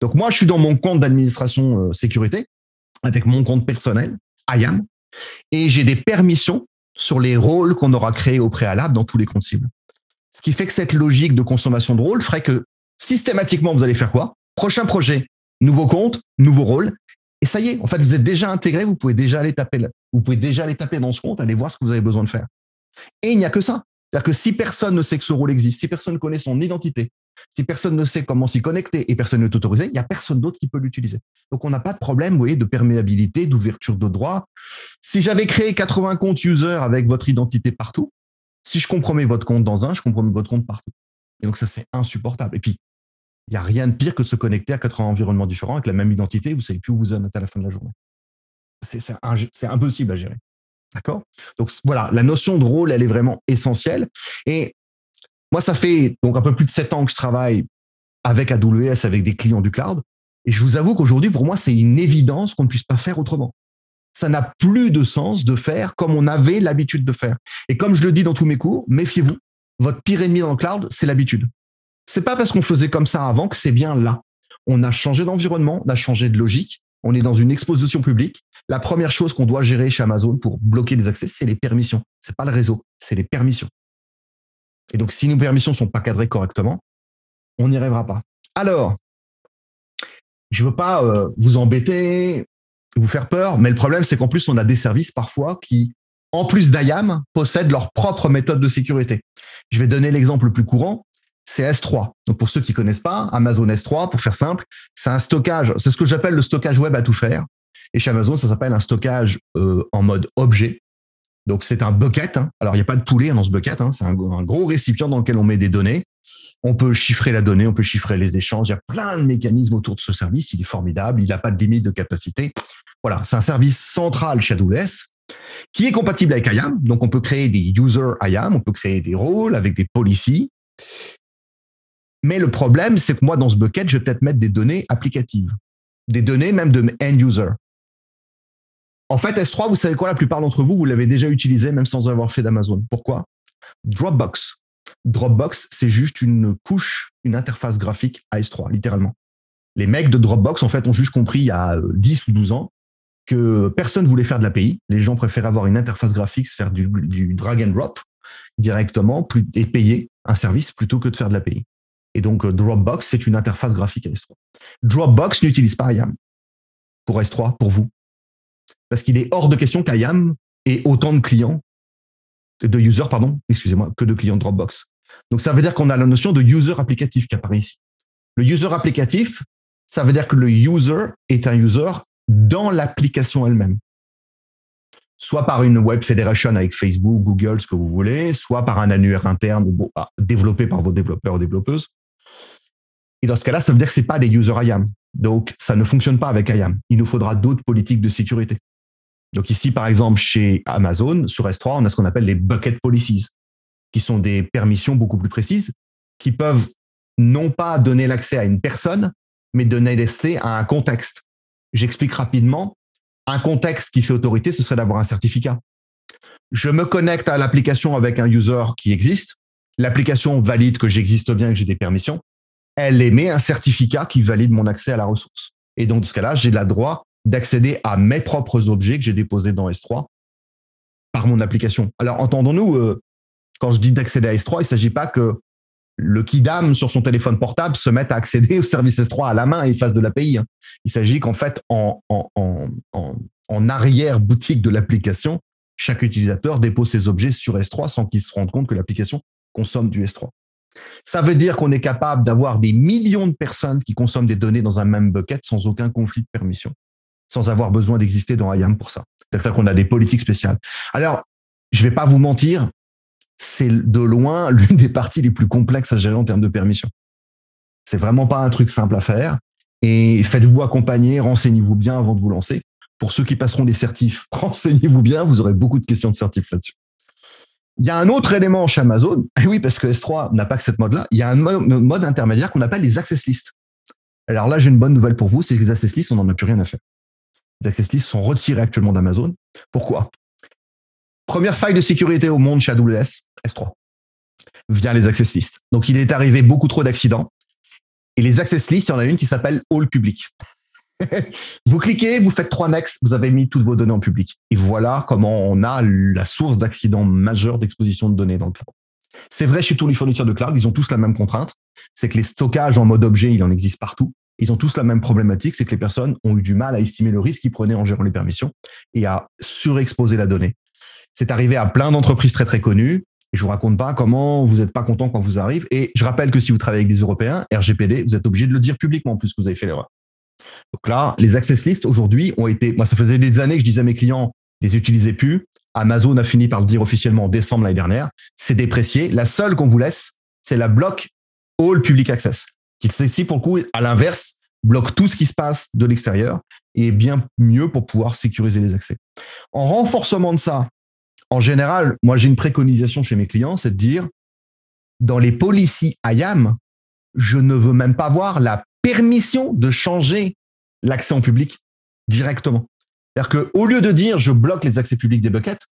Donc moi, je suis dans mon compte d'administration euh, sécurité avec mon compte personnel. IAM, et j'ai des permissions sur les rôles qu'on aura créés au préalable dans tous les comptes cibles. Ce qui fait que cette logique de consommation de rôles ferait que systématiquement, vous allez faire quoi? Prochain projet, nouveau compte, nouveau rôle. Et ça y est, en fait, vous êtes déjà intégré, vous pouvez déjà aller taper, vous pouvez déjà aller taper dans ce compte, aller voir ce que vous avez besoin de faire. Et il n'y a que ça. C'est-à-dire que si personne ne sait que ce rôle existe, si personne ne connaît son identité, si personne ne sait comment s'y connecter et personne ne est autorisé, il n'y a personne d'autre qui peut l'utiliser. Donc, on n'a pas de problème, voyez, de perméabilité, d'ouverture de droit. Si j'avais créé 80 comptes user avec votre identité partout, si je compromets votre compte dans un, je compromets votre compte partout. Et donc ça, c'est insupportable. Et puis, il n'y a rien de pire que de se connecter à quatre environnements différents avec la même identité. Vous savez plus où vous êtes à la fin de la journée. C'est impossible à gérer. D'accord? Donc voilà, la notion de rôle, elle est vraiment essentielle. Et moi, ça fait donc un peu plus de sept ans que je travaille avec AWS, avec des clients du cloud. Et je vous avoue qu'aujourd'hui, pour moi, c'est une évidence qu'on ne puisse pas faire autrement. Ça n'a plus de sens de faire comme on avait l'habitude de faire. Et comme je le dis dans tous mes cours, méfiez-vous. Votre pire ennemi dans le cloud, c'est l'habitude. C'est pas parce qu'on faisait comme ça avant que c'est bien là. On a changé d'environnement, on a changé de logique. On est dans une exposition publique. La première chose qu'on doit gérer chez Amazon pour bloquer des accès, c'est les permissions. C'est pas le réseau, c'est les permissions. Et donc, si nos permissions sont pas cadrées correctement, on n'y arrivera pas. Alors, je veux pas euh, vous embêter, vous faire peur, mais le problème, c'est qu'en plus, on a des services parfois qui, en plus d'IAM, possèdent leur propre méthode de sécurité. Je vais donner l'exemple le plus courant, c'est S3. Donc pour ceux qui connaissent pas, Amazon S3, pour faire simple, c'est un stockage, c'est ce que j'appelle le stockage web à tout faire. Et chez Amazon, ça s'appelle un stockage euh, en mode objet. Donc c'est un bucket. Hein. Alors il n'y a pas de poulet dans ce bucket. Hein. C'est un, gros récipient dans lequel on met des données. On peut chiffrer la donnée, on peut chiffrer les échanges. Il y a plein de mécanismes autour de ce service. Il est formidable. Il n'a pas de limite de capacité. Voilà, c'est un service central chez AWS qui est compatible avec IAM. Donc on peut créer des users IAM, on peut créer des rôles avec des policies. Mais le problème, c'est que moi, dans ce bucket, je vais peut-être mettre des données applicatives, des données même de end user. En fait, S3, vous savez quoi, la plupart d'entre vous, vous l'avez déjà utilisé même sans avoir fait d'Amazon. Pourquoi? Dropbox. Dropbox, c'est juste une couche, une interface graphique à S3, littéralement. Les mecs de Dropbox, en fait, ont juste compris il y a 10 euh, ou 12 ans que personne voulait faire de l'API. Les gens préféraient avoir une interface graphique, faire du, du drag and drop directement et payer un service plutôt que de faire de l'API. Et donc, euh, Dropbox, c'est une interface graphique à S3. Dropbox n'utilise pas IAM pour S3, pour vous. Parce qu'il est hors de question qu'IAM ait autant de clients, de users, pardon, excusez-moi, que de clients Dropbox. Donc, ça veut dire qu'on a la notion de user applicatif qui apparaît ici. Le user applicatif, ça veut dire que le user est un user dans l'application elle-même. Soit par une web federation avec Facebook, Google, ce que vous voulez, soit par un annuaire interne ah, développé par vos développeurs ou développeuses, et dans ce cas-là, ça veut dire que c'est pas des user IAM. Donc, ça ne fonctionne pas avec IAM. Il nous faudra d'autres politiques de sécurité. Donc ici, par exemple, chez Amazon, sur S3, on a ce qu'on appelle les bucket policies, qui sont des permissions beaucoup plus précises, qui peuvent non pas donner l'accès à une personne, mais donner l'accès à un contexte. J'explique rapidement. Un contexte qui fait autorité, ce serait d'avoir un certificat. Je me connecte à l'application avec un user qui existe. L'application valide que j'existe bien, que j'ai des permissions elle émet un certificat qui valide mon accès à la ressource. Et donc, dans ce cas-là, j'ai le droit d'accéder à mes propres objets que j'ai déposés dans S3 par mon application. Alors, entendons-nous, euh, quand je dis d'accéder à S3, il ne s'agit pas que le Kidam sur son téléphone portable se mette à accéder (laughs) au service S3 à la main et fasse de l'API. Hein. Il s'agit qu'en fait, en, en, en, en arrière-boutique de l'application, chaque utilisateur dépose ses objets sur S3 sans qu'il se rende compte que l'application consomme du S3. Ça veut dire qu'on est capable d'avoir des millions de personnes qui consomment des données dans un même bucket sans aucun conflit de permission, sans avoir besoin d'exister dans IAM pour ça. C'est ça qu'on a des politiques spéciales. Alors, je vais pas vous mentir, c'est de loin (laughs) l'une des parties les plus complexes à gérer en termes de permission. C'est vraiment pas un truc simple à faire. Et faites-vous accompagner, renseignez-vous bien avant de vous lancer. Pour ceux qui passeront des certifs, (laughs) renseignez-vous bien, vous aurez beaucoup de questions de certifs là-dessus. Il y a un autre élément chez Amazon. (laughs) Et oui, parce que S3 n'a pas que cette mode-là. Il y a un mode intermédiaire qu'on appelle les access lists. Alors là, j'ai une bonne nouvelle pour vous, c'est que les access lists, on n'en a plus rien à faire. Les access lists sont retirés actuellement d'Amazon. Pourquoi? Première faille de sécurité au monde chez AWS, S3, via les access lists. Donc, il est arrivé beaucoup trop d'accidents. Et les access lists, il y en a une qui s'appelle All Public. (laughs) vous cliquez, vous faites trois next, vous avez mis toutes vos données en public. Et voilà comment on a la source d'accidents majeurs d'exposition de données dans le cloud. C'est vrai chez tous les fournisseurs de cloud, ils ont tous la même contrainte, c'est que les stockages en mode objet, il en existe partout. Ils ont tous la même problématique, c'est que les personnes ont eu du mal à estimer le risque qu'ils prenaient en gérant les permissions et à surexposer la donnée. C'est arrivé à plein d'entreprises très très connues. Et je vous raconte pas comment vous n'êtes pas content quand vous arrive. Et je rappelle que si vous travaillez avec des Européens, RGPD, vous êtes obligé de le dire publiquement en plus que vous avez fait l'erreur. Donc là, les access lists aujourd'hui ont été, moi ça faisait des années que je disais à mes clients, les utilisez plus. Amazon a fini par le dire officiellement en décembre l'année dernière. C'est déprécié. La seule qu'on vous laisse, c'est la block All Public Access, qui ici pour le coup, à l'inverse, bloque tout ce qui se passe de l'extérieur et est bien mieux pour pouvoir sécuriser les accès. En renforcement de ça, en général, moi j'ai une préconisation chez mes clients, c'est de dire dans les policies IAM, je ne veux même pas voir la permission de changer l'accès en public directement. C'est-à-dire qu'au lieu de dire je bloque les accès publics des buckets,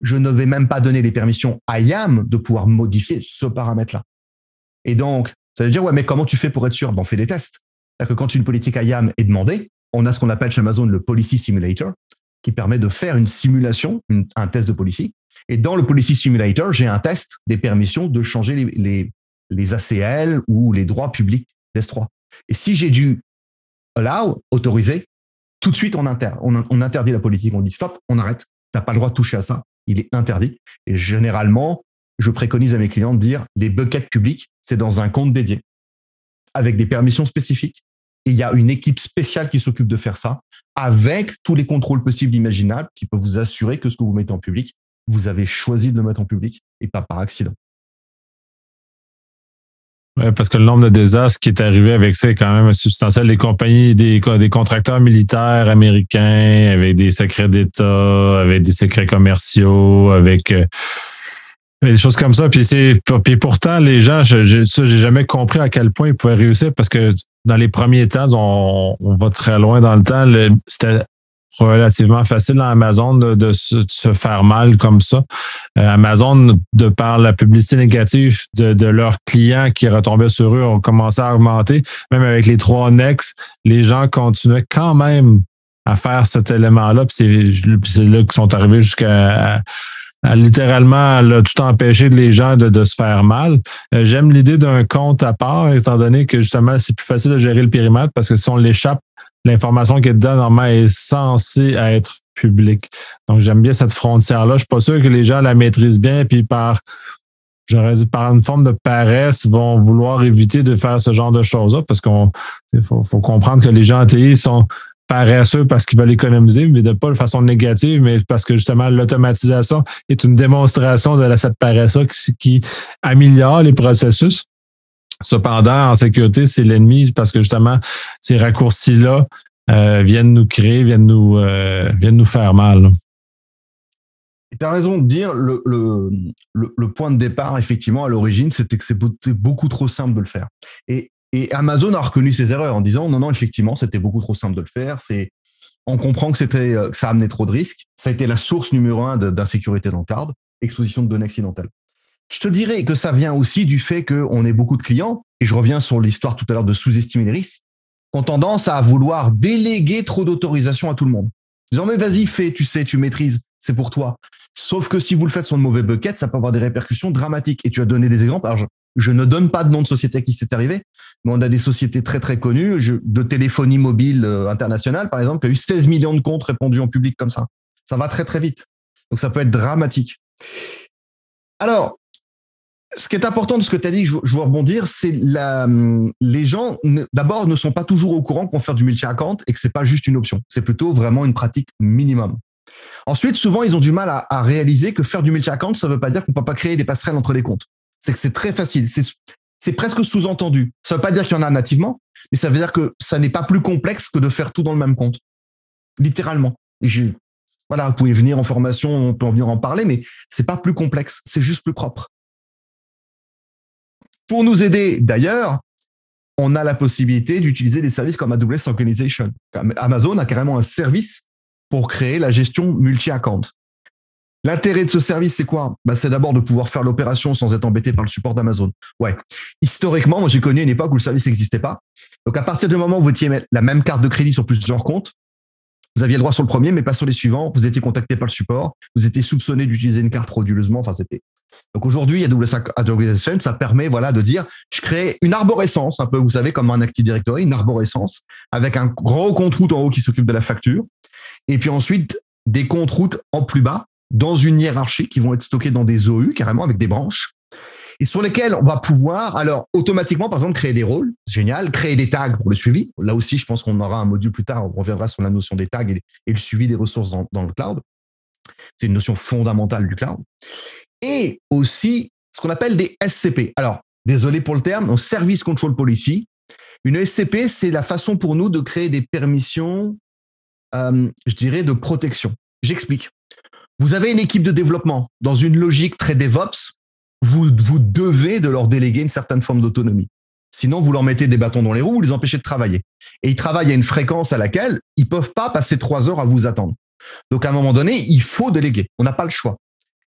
je ne vais même pas donner les permissions à IAM de pouvoir modifier ce paramètre-là. Et donc, ça veut dire, ouais, mais comment tu fais pour être sûr? Ben, On fait des tests. C'est-à-dire que quand une politique IAM est demandée, on a ce qu'on appelle chez Amazon le Policy Simulator, qui permet de faire une simulation, un test de policy. Et dans le Policy Simulator, j'ai un test des permissions de changer les, ACL ou les droits publics d'S3. Et si j'ai dû allow, autoriser, tout de suite on, on interdit la politique, on dit stop, on arrête, tu n'as pas le droit de toucher à ça, il est interdit. Et généralement, je préconise à mes clients de dire les buckets publics, c'est dans un compte dédié, avec des permissions spécifiques. Et il y a une équipe spéciale qui s'occupe de faire ça, avec tous les contrôles possibles imaginables, qui peut vous assurer que ce que vous mettez en public, vous avez choisi de le mettre en public et pas par accident. Oui, parce que le nombre de désastres qui est arrivé avec ça est quand même substantiel. Les compagnies, des, des contracteurs militaires américains avec des secrets d'État, avec des secrets commerciaux, avec euh, des choses comme ça. Puis c'est puis pourtant, les gens, je, ça, j'ai jamais compris à quel point ils pouvaient réussir parce que dans les premiers temps, on, on va très loin dans le temps. C'était relativement facile à Amazon de, se, faire mal comme ça. Euh, Amazon, de par la publicité négative de, leurs clients qui retombaient sur eux, ont commencé à augmenter. Même avec les trois Nex, les gens continuaient quand même à faire cet élément-là. c'est là qu'ils sont arrivés jusqu'à littéralement tout empêcher les gens de, se faire mal. Euh, j'aime l'idée d'un compte à part, étant donné que justement, c'est plus facile de gérer le périmètre parce que si on l'échappe l'information qui est dedans, normalement, est censée être publique. Donc, j'aime bien cette frontière-là. Je suis pas sûr que les gens la maîtrisent bien, puis par, j'aurais dit, par une forme de paresse, vont vouloir éviter de faire ce genre de choses-là, parce qu'on faut, faut comprendre que les gens en TI sont paresseux parce qu'ils veulent économiser, mais de pas de façon négative, mais parce que justement l'automatisation est une démonstration de cette paresse-là qui, qui améliore les processus. Cependant, en sécurité, c'est l'ennemi parce que justement, ces raccourcis-là euh, viennent nous créer, viennent nous, euh, viennent nous faire mal. Tu as raison de dire, le, le, point de départ, effectivement, à l'origine, c'était que c'était beaucoup trop simple de le faire. Et, et, Amazon a reconnu ses erreurs en disant, non, non, effectivement, c'était beaucoup trop simple de le faire. On comprend euh, que ça amenait trop de risques. Ça a été la source numéro un d'insécurité dans le card, exposition de données accidentelles. Je te dirais que ça vient aussi du fait qu'on ait beaucoup de clients, et je reviens sur l'histoire tout à l'heure de sous-estimer les risques, qui ont tendance à vouloir déléguer trop d'autorisation à tout le monde. Disant, mais vas-y, fais, tu sais, tu maîtrises, c'est pour toi. Sauf que si vous le faites sur le mauvais bucket, ça peut avoir des répercussions dramatiques. Et tu as donné des exemples. Je, ne donne pas de nom de société à qui c'est arrivé, mais on a des sociétés très, très connues, de téléphonie mobile euh, internationale, par exemple, qui a eu 16 millions de comptes répondus en public comme ça. Ça va très, très vite. Donc, ça peut être dramatique. Alors, ce qui est important de ce que tu as dit, je, veux rebondir, c'est la, les gens, d'abord, ne sont pas toujours au courant qu'on fait du multi-account et que c'est pas juste une option. C'est plutôt vraiment une pratique minimum. Ensuite, souvent, ils ont du mal à, réaliser que faire du multi-account, ça veut pas dire qu'on peut pas créer des passerelles entre les comptes. C'est que c'est très facile. C'est presque sous-entendu. Ça veut pas dire qu'il y en a nativement, mais ça veut dire que ça n'est pas plus complexe que de faire tout dans le même compte. Littéralement. je, voilà, vous pouvez venir en formation, on peut en venir en parler, mais c'est pas plus complexe. C'est juste plus propre. Pour nous aider d'ailleurs, on a la possibilité d'utiliser des services comme AWS Organization. Amazon a carrément un service pour créer la gestion multi-account. L'intérêt de ce service, c'est quoi? Bah, C'est d'abord de pouvoir faire l'opération sans être embêté par le support d'Amazon. Ouais. Historiquement, moi j'ai connu une époque où le service n'existait pas. Donc à partir du moment où vous étiez la même carte de crédit sur plusieurs comptes, vous aviez le droit sur le premier, mais pas sur les suivants. Vous étiez contacté par le support. Vous étiez soupçonné d'utiliser une carte frauduleusement. Enfin, c'était. Donc aujourd'hui, AWS Organization, ça permet voilà de dire, je crée une arborescence, un peu, vous savez, comme un Active Directory, une arborescence avec un gros compte route en haut qui s'occupe de la facture, et puis ensuite des comptes routes en plus bas dans une hiérarchie qui vont être stockés dans des OU carrément avec des branches et sur lesquels on va pouvoir, alors automatiquement, par exemple, créer des rôles, génial, créer des tags pour le suivi. Là aussi, je pense qu'on aura un module plus tard, on reviendra sur la notion des tags et, le suivi des ressources dans, le cloud. C'est une notion fondamentale du cloud. Et aussi ce qu'on appelle des SCP. Alors, désolé pour le terme, en Service Control Policy. Une SCP, c'est la façon pour nous de créer des permissions, euh, je dirais, de protection. J'explique. Vous avez une équipe de développement dans une logique très DevOps. Vous, devez de leur déléguer une certaine forme d'autonomie. Sinon, vous leur mettez des bâtons dans les roues, vous les empêchez de travailler. Et ils travaillent à une fréquence à laquelle ils peuvent pas passer trois heures à vous attendre. Donc, à un moment donné, il faut déléguer. On n'a pas le choix.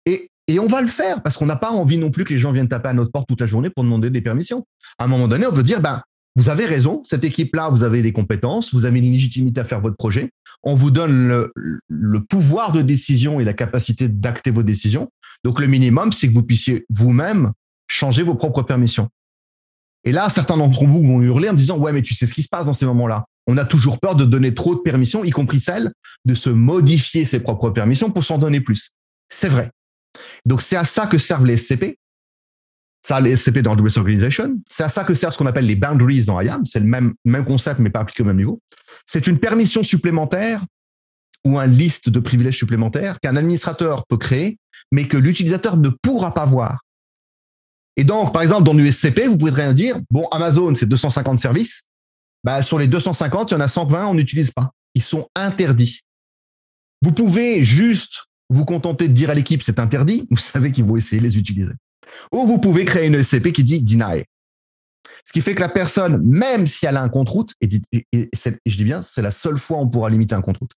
Et, et on va le faire parce qu'on n'a pas envie non plus que les gens viennent taper à notre porte toute la journée pour demander des permissions. À un moment donné, on veut dire, ben, vous avez raison, cette équipe-là, vous avez des compétences, vous avez une légitimité à faire votre projet. On vous donne le, pouvoir de décision et la capacité d'acter vos décisions. Donc, le minimum, c'est que vous puissiez vous-même changer vos propres permissions. Et là, certains d'entre vous vont hurler en disant, ouais, mais tu sais ce qui se passe dans ces moments-là. On a toujours peur de donner trop de permissions, y compris celle de se modifier ses propres permissions pour s'en donner plus. C'est vrai. Donc, c'est à ça que servent les SCP. Ça, les SCP dans AWS Organization. C'est à ça que servent ce qu'on appelle les boundaries dans IAM. C'est le même, même concept, mais pas appliqué au même niveau. C'est une permission supplémentaire ou un liste de privilèges supplémentaires qu'un administrateur peut créer, mais que l'utilisateur ne pourra pas voir. Et donc, par exemple, dans l'USCP, vous pouvez rien dire, bon, Amazon, c'est 250 services. Bah, sur les 250, il y en a 120, on n'utilise pas. Ils sont interdits. Vous pouvez juste vous contenter de dire à l'équipe, c'est interdit. Vous savez qu'ils vont essayer de les utiliser. Ou vous pouvez créer une SCP qui dit deny. Ce qui fait que la personne, même si elle a un compte-route, et, je dis bien, c'est la seule fois où on pourra limiter un compte-route.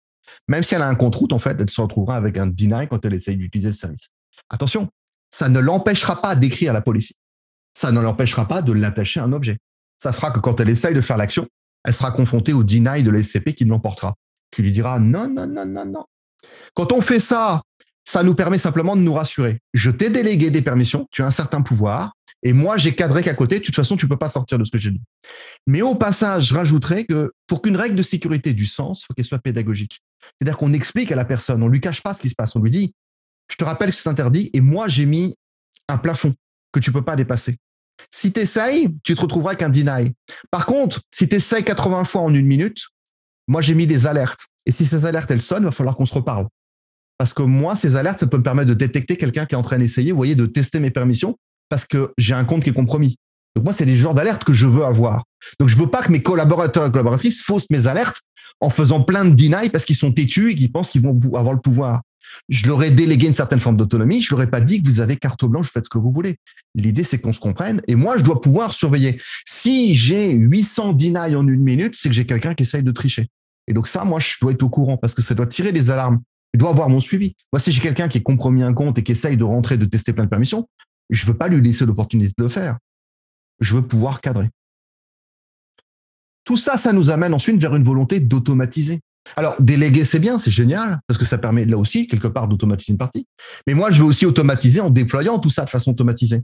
Même si elle a un compte-route, en fait, elle se retrouvera avec un deny quand elle essaye d'utiliser le service. Attention, ça ne l'empêchera pas d'écrire la police. Ça ne l'empêchera pas de l'attacher à un objet. Ça fera que quand elle essaye de faire l'action, elle sera confrontée au deny de l'SCP qui l'emportera, qui lui dira non, non, non, non, non. Quand on fait ça, ça nous permet simplement de nous rassurer. Je t'ai délégué des permissions, tu as un certain pouvoir, et moi j'ai cadré qu'à côté, de toute façon, tu peux pas sortir de ce que j'ai dit. Mais au passage, je rajouterai que pour qu'une règle de sécurité du sens, il faut qu'elle soit pédagogique. C'est-à-dire qu'on explique à la personne, on lui cache pas ce qui se passe, on lui dit, je te rappelle que c'est interdit et moi, j'ai mis un plafond que tu peux pas dépasser. Si tu essayes, tu te retrouveras avec un deny. Par contre, si tu essayes 80 fois en une minute, moi, j'ai mis des alertes. Et si ces alertes, elles sonnent, il va falloir qu'on se reparle. Parce que moi, ces alertes, ça peut me permettre de détecter quelqu'un qui est en train d'essayer, vous voyez, de tester mes permissions parce que j'ai un compte qui est compromis. Donc moi, c'est les genres d'alertes que je veux avoir. Donc je veux pas que mes collaborateurs et collaboratrices faussent mes alertes en faisant plein de deny parce qu'ils sont têtus et qu'ils pensent qu'ils vont avoir le pouvoir je leur ai délégué une certaine forme d'autonomie. Je leur ai pas dit que vous avez carte blanche, faites ce que vous voulez. L'idée, c'est qu'on se comprenne. Et moi, je dois pouvoir surveiller. Si j'ai 800 deny en une minute, c'est que j'ai quelqu'un qui essaye de tricher. Et donc ça, moi, je dois être au courant parce que ça doit tirer des alarmes. Je dois avoir mon suivi. Moi, si j'ai quelqu'un qui est compromis un compte et qui essaye de rentrer, de tester plein de permissions, je veux pas lui laisser l'opportunité de le faire. Je veux pouvoir cadrer. Tout ça, ça nous amène ensuite vers une volonté d'automatiser. Alors, déléguer, c'est bien, c'est génial, parce que ça permet là aussi, quelque part, d'automatiser une partie. Mais moi, je veux aussi automatiser en déployant tout ça de façon automatisée.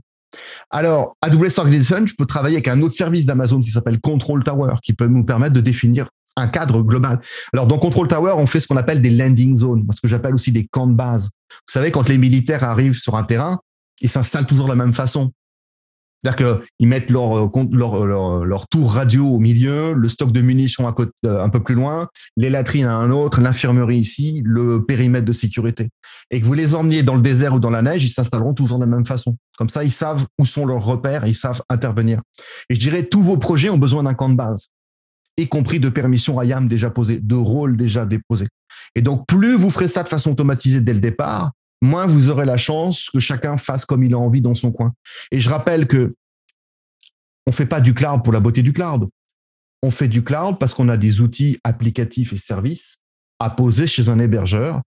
Alors, AWS Organization, je peux travailler avec un autre service d'Amazon qui s'appelle Control Tower, qui peut nous permettre de définir un cadre global. Alors, dans Control Tower, on fait ce qu'on appelle des landing zones, ce que j'appelle aussi des camps de base. Vous savez, quand les militaires arrivent sur un terrain, ils s'installent toujours de la même façon. C'est-à-dire qu'ils mettent leur, euh, leur, euh, leur, tour radio au milieu, le stock de munitions à côté, euh, un peu plus loin, les latrines à un autre, l'infirmerie ici, le périmètre de sécurité. Et que vous les emmeniez dans le désert ou dans la neige, ils s'installeront toujours de la même façon. Comme ça, ils savent où sont leurs repères ils savent intervenir. Et je dirais, tous vos projets ont besoin d'un camp de base, y compris de permissions IAM déjà posées, de rôles déjà déposés. Et donc, plus vous ferez ça de façon automatisée dès le départ, moins vous aurez la chance que chacun fasse comme il a envie dans son coin. Et je rappelle que on fait pas du cloud pour la beauté du cloud. On fait du cloud parce qu'on a des outils applicatifs et services à poser chez un hébergeur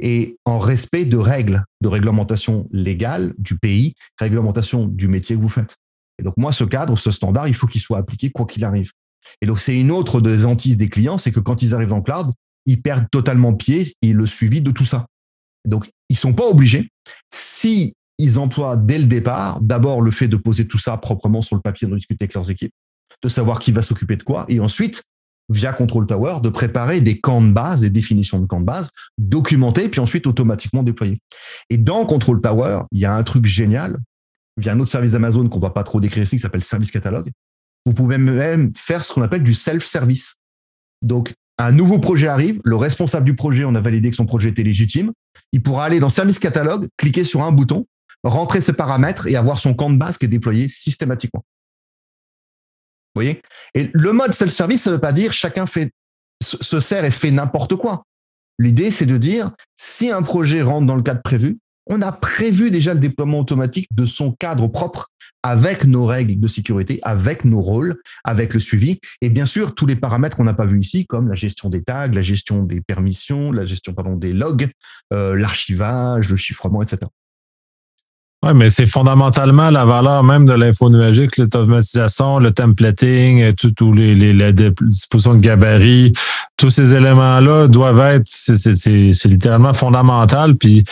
et en respect de règles, de réglementation légale du pays, réglementation du métier que vous faites. Et donc moi, ce cadre, ce standard, il faut qu'il soit appliqué quoi qu'il arrive. Et donc c'est une autre des hantises des clients, c'est que quand ils arrivent le cloud, ils perdent totalement pied et le suivi de tout ça. Donc, ils sont pas obligés. Si ils emploient dès le départ, d'abord le fait de poser tout ça proprement sur le papier, de discuter avec leurs équipes, de savoir qui va s'occuper de quoi, et ensuite, via Control Tower, de préparer des camps de base, des définitions de camps de base, documentés, puis ensuite automatiquement déployés. Et dans Control Tower, il y a un truc génial, via un autre service d'Amazon qu'on va pas trop décrire ici, qui s'appelle Service Catalogue. Vous pouvez même faire ce qu'on appelle du self-service. Donc, un nouveau projet arrive, le responsable du projet, on a validé que son projet était légitime, il pourra aller dans Service Catalogue, cliquer sur un bouton, rentrer ses paramètres et avoir son camp de base qui est déployé systématiquement. Vous voyez? Et le mode self-service, ça ne veut pas dire chacun se sert et fait n'importe quoi. L'idée, c'est de dire, si un projet rentre dans le cadre prévu, on a prévu déjà le déploiement automatique de son cadre propre avec nos règles de sécurité, avec nos rôles, avec le suivi, et bien sûr tous les paramètres qu'on n'a pas vus ici, comme la gestion des tags, la gestion des permissions, la gestion pardon, des logs, euh, l'archivage, le chiffrement, etc. Oui, mais c'est fondamentalement la valeur même de l'info nuagique, l'automatisation, le templating, tous les, les, les, dispositions de gabarit, tous ces éléments-là doivent être, c'est littéralement fondamental. Puis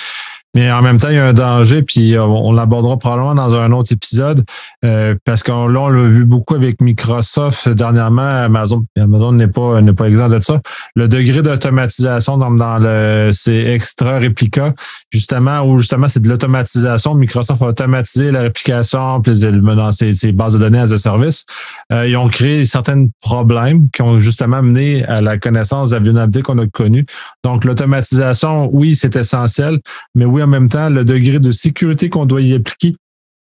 mais en même temps, il y a un danger, puis euh, on, l'abordera probablement dans un autre épisode, euh, parce que là, on l'a vu beaucoup avec Microsoft dernièrement. Amazon, Amazon n'est pas n'est pas exempt de ça. Le degré d'automatisation dans, dans le c'est extra réplica, justement, où justement c'est de l'automatisation. Microsoft a automatisé la réplication puis dans ses, bases de données as a service. Euh, ils ont créé certains problèmes qui ont justement mené à la connaissance de la vulnérabilité qu'on a connue. Donc, l'automatisation, oui, c'est essentiel, mais oui, en même temps, le degré de sécurité qu'on doit y appliquer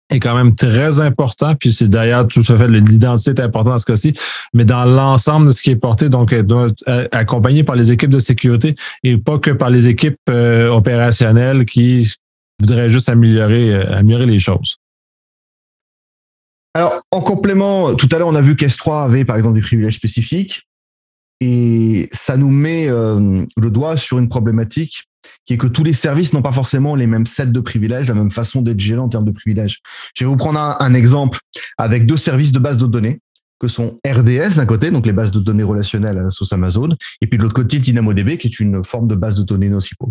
est quand même très important. Puis c'est d'ailleurs tout ce fait l'identité est importante dans ce cas-ci, mais dans l'ensemble de ce qui est porté, donc doit être accompagné par les équipes de sécurité et pas que par les équipes euh, opérationnelles qui voudraient juste améliorer, euh, améliorer les choses. Alors, en complément, tout à l'heure, on a vu qu'S3 avait, par exemple, des privilèges spécifiques. Et ça nous met euh, le doigt sur une problématique qui est que tous les services n'ont pas forcément les mêmes sets de privilèges, la même façon d'être gérés en termes de privilèges. Je vais vous prendre un, exemple avec deux services de base de données que sont RDS d'un côté, donc les bases de données relationnelles sauce Amazon, et puis de l'autre côté DynamoDB, qui est une forme de base de données NoSQL.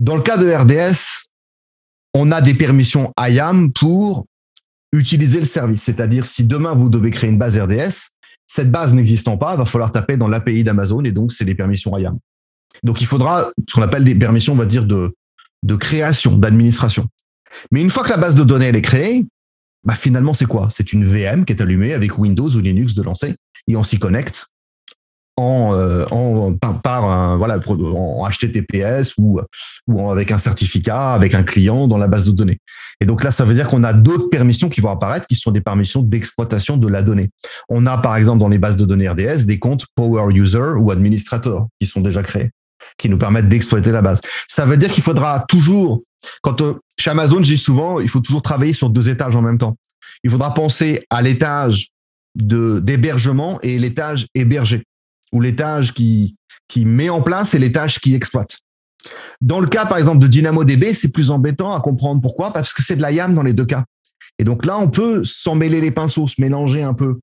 Dans le cas de RDS, on a des permissions IAM pour utiliser le service. C'est-à-dire, si demain vous devez créer une base RDS, cette base n'existant pas, va falloir taper dans l'API d'Amazon et donc c'est des permissions IAM. Donc il faudra ce qu'on appelle des permissions, on va dire, de, de création, d'administration. Mais une fois que la base de données est créée, bah finalement c'est quoi? C'est une VM qui est allumée avec Windows ou Linux de lancer et on s'y connecte en, euh, HTTPS ou ou avec un certificat avec un client dans la base de données. Et donc là ça veut dire qu'on a d'autres permissions qui vont apparaître qui sont des permissions d'exploitation de la donnée. On a par exemple dans les bases de données RDS des comptes Power User ou Administrator qui sont déjà créés qui nous permettent d'exploiter la base. Ça veut dire qu'il faudra toujours, quand euh, chez Amazon, dis souvent, il faut toujours travailler sur deux étages en même temps. Il faudra penser à l'étage d'hébergement et l'étage hébergé, ou l'étage qui met en place et l'étage qui exploite. Dans le cas, par exemple, de DynamoDB, c'est plus embêtant à comprendre pourquoi, parce que c'est de la YAM dans les deux cas. Et donc là, on peut s'en mêler les pinceaux, se mélanger un peu.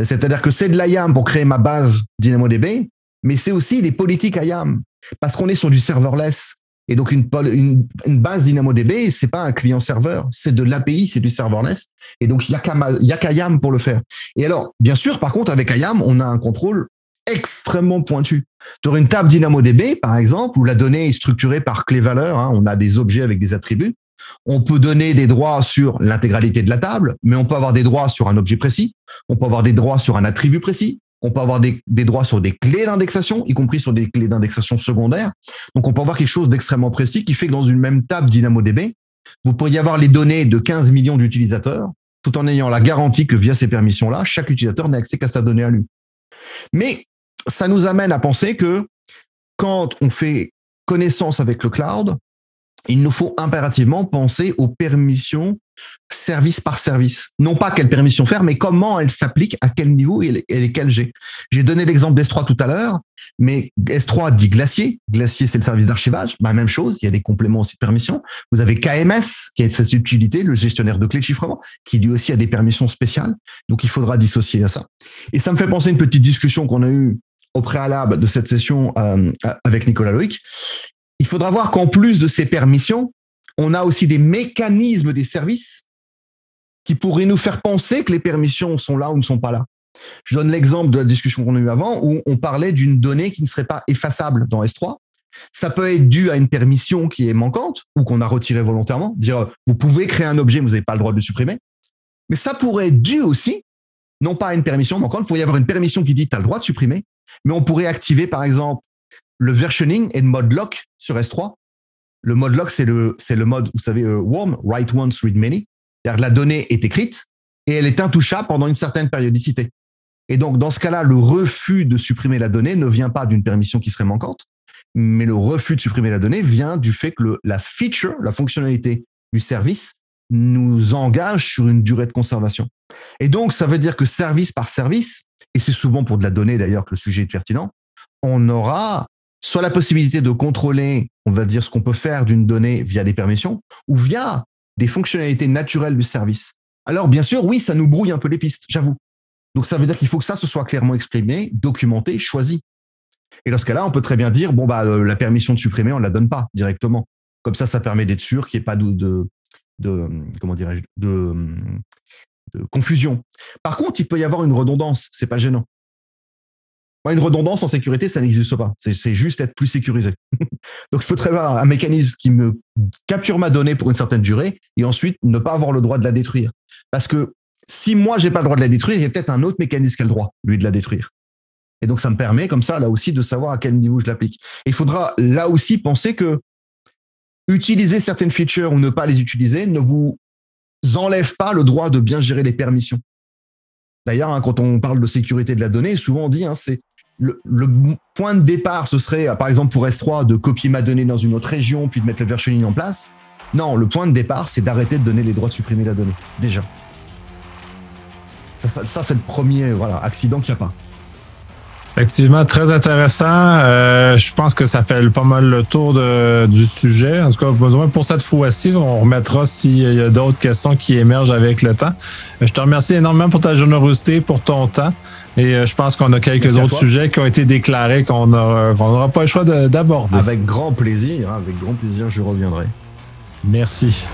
C'est-à-dire que c'est de la YAM pour créer ma base DynamoDB, mais c'est aussi des politiques IAM parce qu'on est sur du serverless. Et donc, une, base DynamoDB, c'est pas un client-serveur, c'est de l'API, c'est du serverless. Et donc, il y a qu'à IAM pour le faire. Et alors, bien sûr, par contre, avec IAM, on a un contrôle extrêmement pointu. Sur une table DynamoDB, par exemple, où la donnée est structurée par clé-valeur, hein, on a des objets avec des attributs, on peut donner des droits sur l'intégralité de la table, mais on peut avoir des droits sur un objet précis, on peut avoir des droits sur un attribut précis, on peut avoir des, droits sur des clés d'indexation, y compris sur des clés d'indexation secondaires. Donc, on peut avoir quelque chose d'extrêmement précis qui fait que dans une même table DynamoDB, vous pourriez avoir les données de 15 millions d'utilisateurs, tout en ayant la garantie que via ces permissions-là, chaque utilisateur n'a accès qu'à sa donnée à lui. Mais ça nous amène à penser que quand on fait connaissance avec le cloud, il nous faut impérativement penser aux permissions service par service. Non pas quelle permission faire, mais comment elle s'applique, à quel niveau et, lesquels j'ai. J'ai donné l'exemple d'S3 tout à l'heure, mais S3 dit glacier. Glacier, c'est le service d'archivage. Bah, même chose, il y a des compléments aussi de permissions. Vous avez KMS, qui est cette utilité, le gestionnaire de clés de chiffrement, qui lui aussi a des permissions spéciales. Donc, il faudra dissocier à ça. Et ça me fait penser à une petite discussion qu'on a eue au préalable de cette session euh, avec Nicolas Loïc. Il faudra voir qu'en plus de ces permissions, on a aussi des mécanismes des services qui pourraient nous faire penser que les permissions sont là ou ne sont pas là. Je donne l'exemple de la discussion qu'on a eue avant où on parlait d'une donnée qui ne serait pas effaçable dans S3. Ça peut être dû à une permission qui est manquante ou qu'on a retirée volontairement. Dire, vous pouvez créer un objet, vous n'avez pas le droit de le supprimer. Mais ça pourrait être dû aussi, non pas à une permission manquante, il pourrait y avoir une permission qui dit, tu as le droit de supprimer, mais on pourrait activer, par exemple, le versioning et le mode lock sur S3 Le mode lock, c'est le, mode, vous savez, euh, warm, write once, read many. C'est-à-dire la donnée est écrite et elle est intouchable pendant une certaine périodicité. Et donc, dans ce cas-là, le refus de supprimer la donnée ne vient pas d'une permission qui serait manquante, mais le refus de supprimer la donnée vient du fait que la feature, la fonctionnalité du service nous engage sur une durée de conservation. Et donc, ça veut dire que service par service, et c'est souvent pour de la donnée d'ailleurs que le sujet est pertinent, on aura soit la possibilité de contrôler, on va dire, ce qu'on peut faire d'une donnée via des permissions, ou via des fonctionnalités naturelles du service. Alors, bien sûr, oui, ça nous brouille un peu les pistes, j'avoue. Donc, ça veut dire qu'il faut que ça se soit clairement exprimé, documenté, choisi. Et dans ce cas-là, on peut très bien dire, bon, bah, euh, la permission de supprimer, on ne la donne pas directement. Comme ça, ça permet d'être sûr qu'il n'y ait pas de, de, de comment dirais-je, de, de, confusion. Par contre, il peut y avoir une redondance. C'est pas gênant. Une redondance en sécurité, ça n'existe pas. C'est juste être plus sécurisé. (laughs) Donc, je peux très avoir un mécanisme qui me capture ma donnée pour une certaine durée et ensuite ne pas avoir le droit de la détruire. Parce que si moi, j'ai pas le droit de la détruire, il y a peut-être un autre mécanisme qui a le droit, lui, de la détruire. Et donc, ça me permet, comme ça, là aussi, de savoir à quel niveau je l'applique. Il faudra, là aussi, penser que utiliser certaines features ou ne pas les utiliser ne vous enlève pas le droit de bien gérer les permissions. D'ailleurs, hein, quand on parle de sécurité de la donnée, souvent on dit, hein, c'est le, point de départ, ce serait, par exemple, pour S3, de copier ma donnée dans une autre région, puis de mettre le versioning en place. Non, le point de départ, c'est d'arrêter de donner les droits de supprimer la donnée, déjà. Ça, c'est le premier accident qu'il n'y a pas. Effectivement, très intéressant. Euh, je pense que ça fait pas mal le tour de, du sujet. En tout cas, besoin pour cette fois-ci, on remettra s'il y a d'autres questions qui émergent avec le temps. Je te remercie énormément pour ta générosité, pour ton temps. Et euh, je pense qu'on a quelques autres sujets qui ont été déclarés qu'on n'aura pas le choix d'aborder. Avec grand plaisir, avec grand plaisir, je reviendrai. Merci.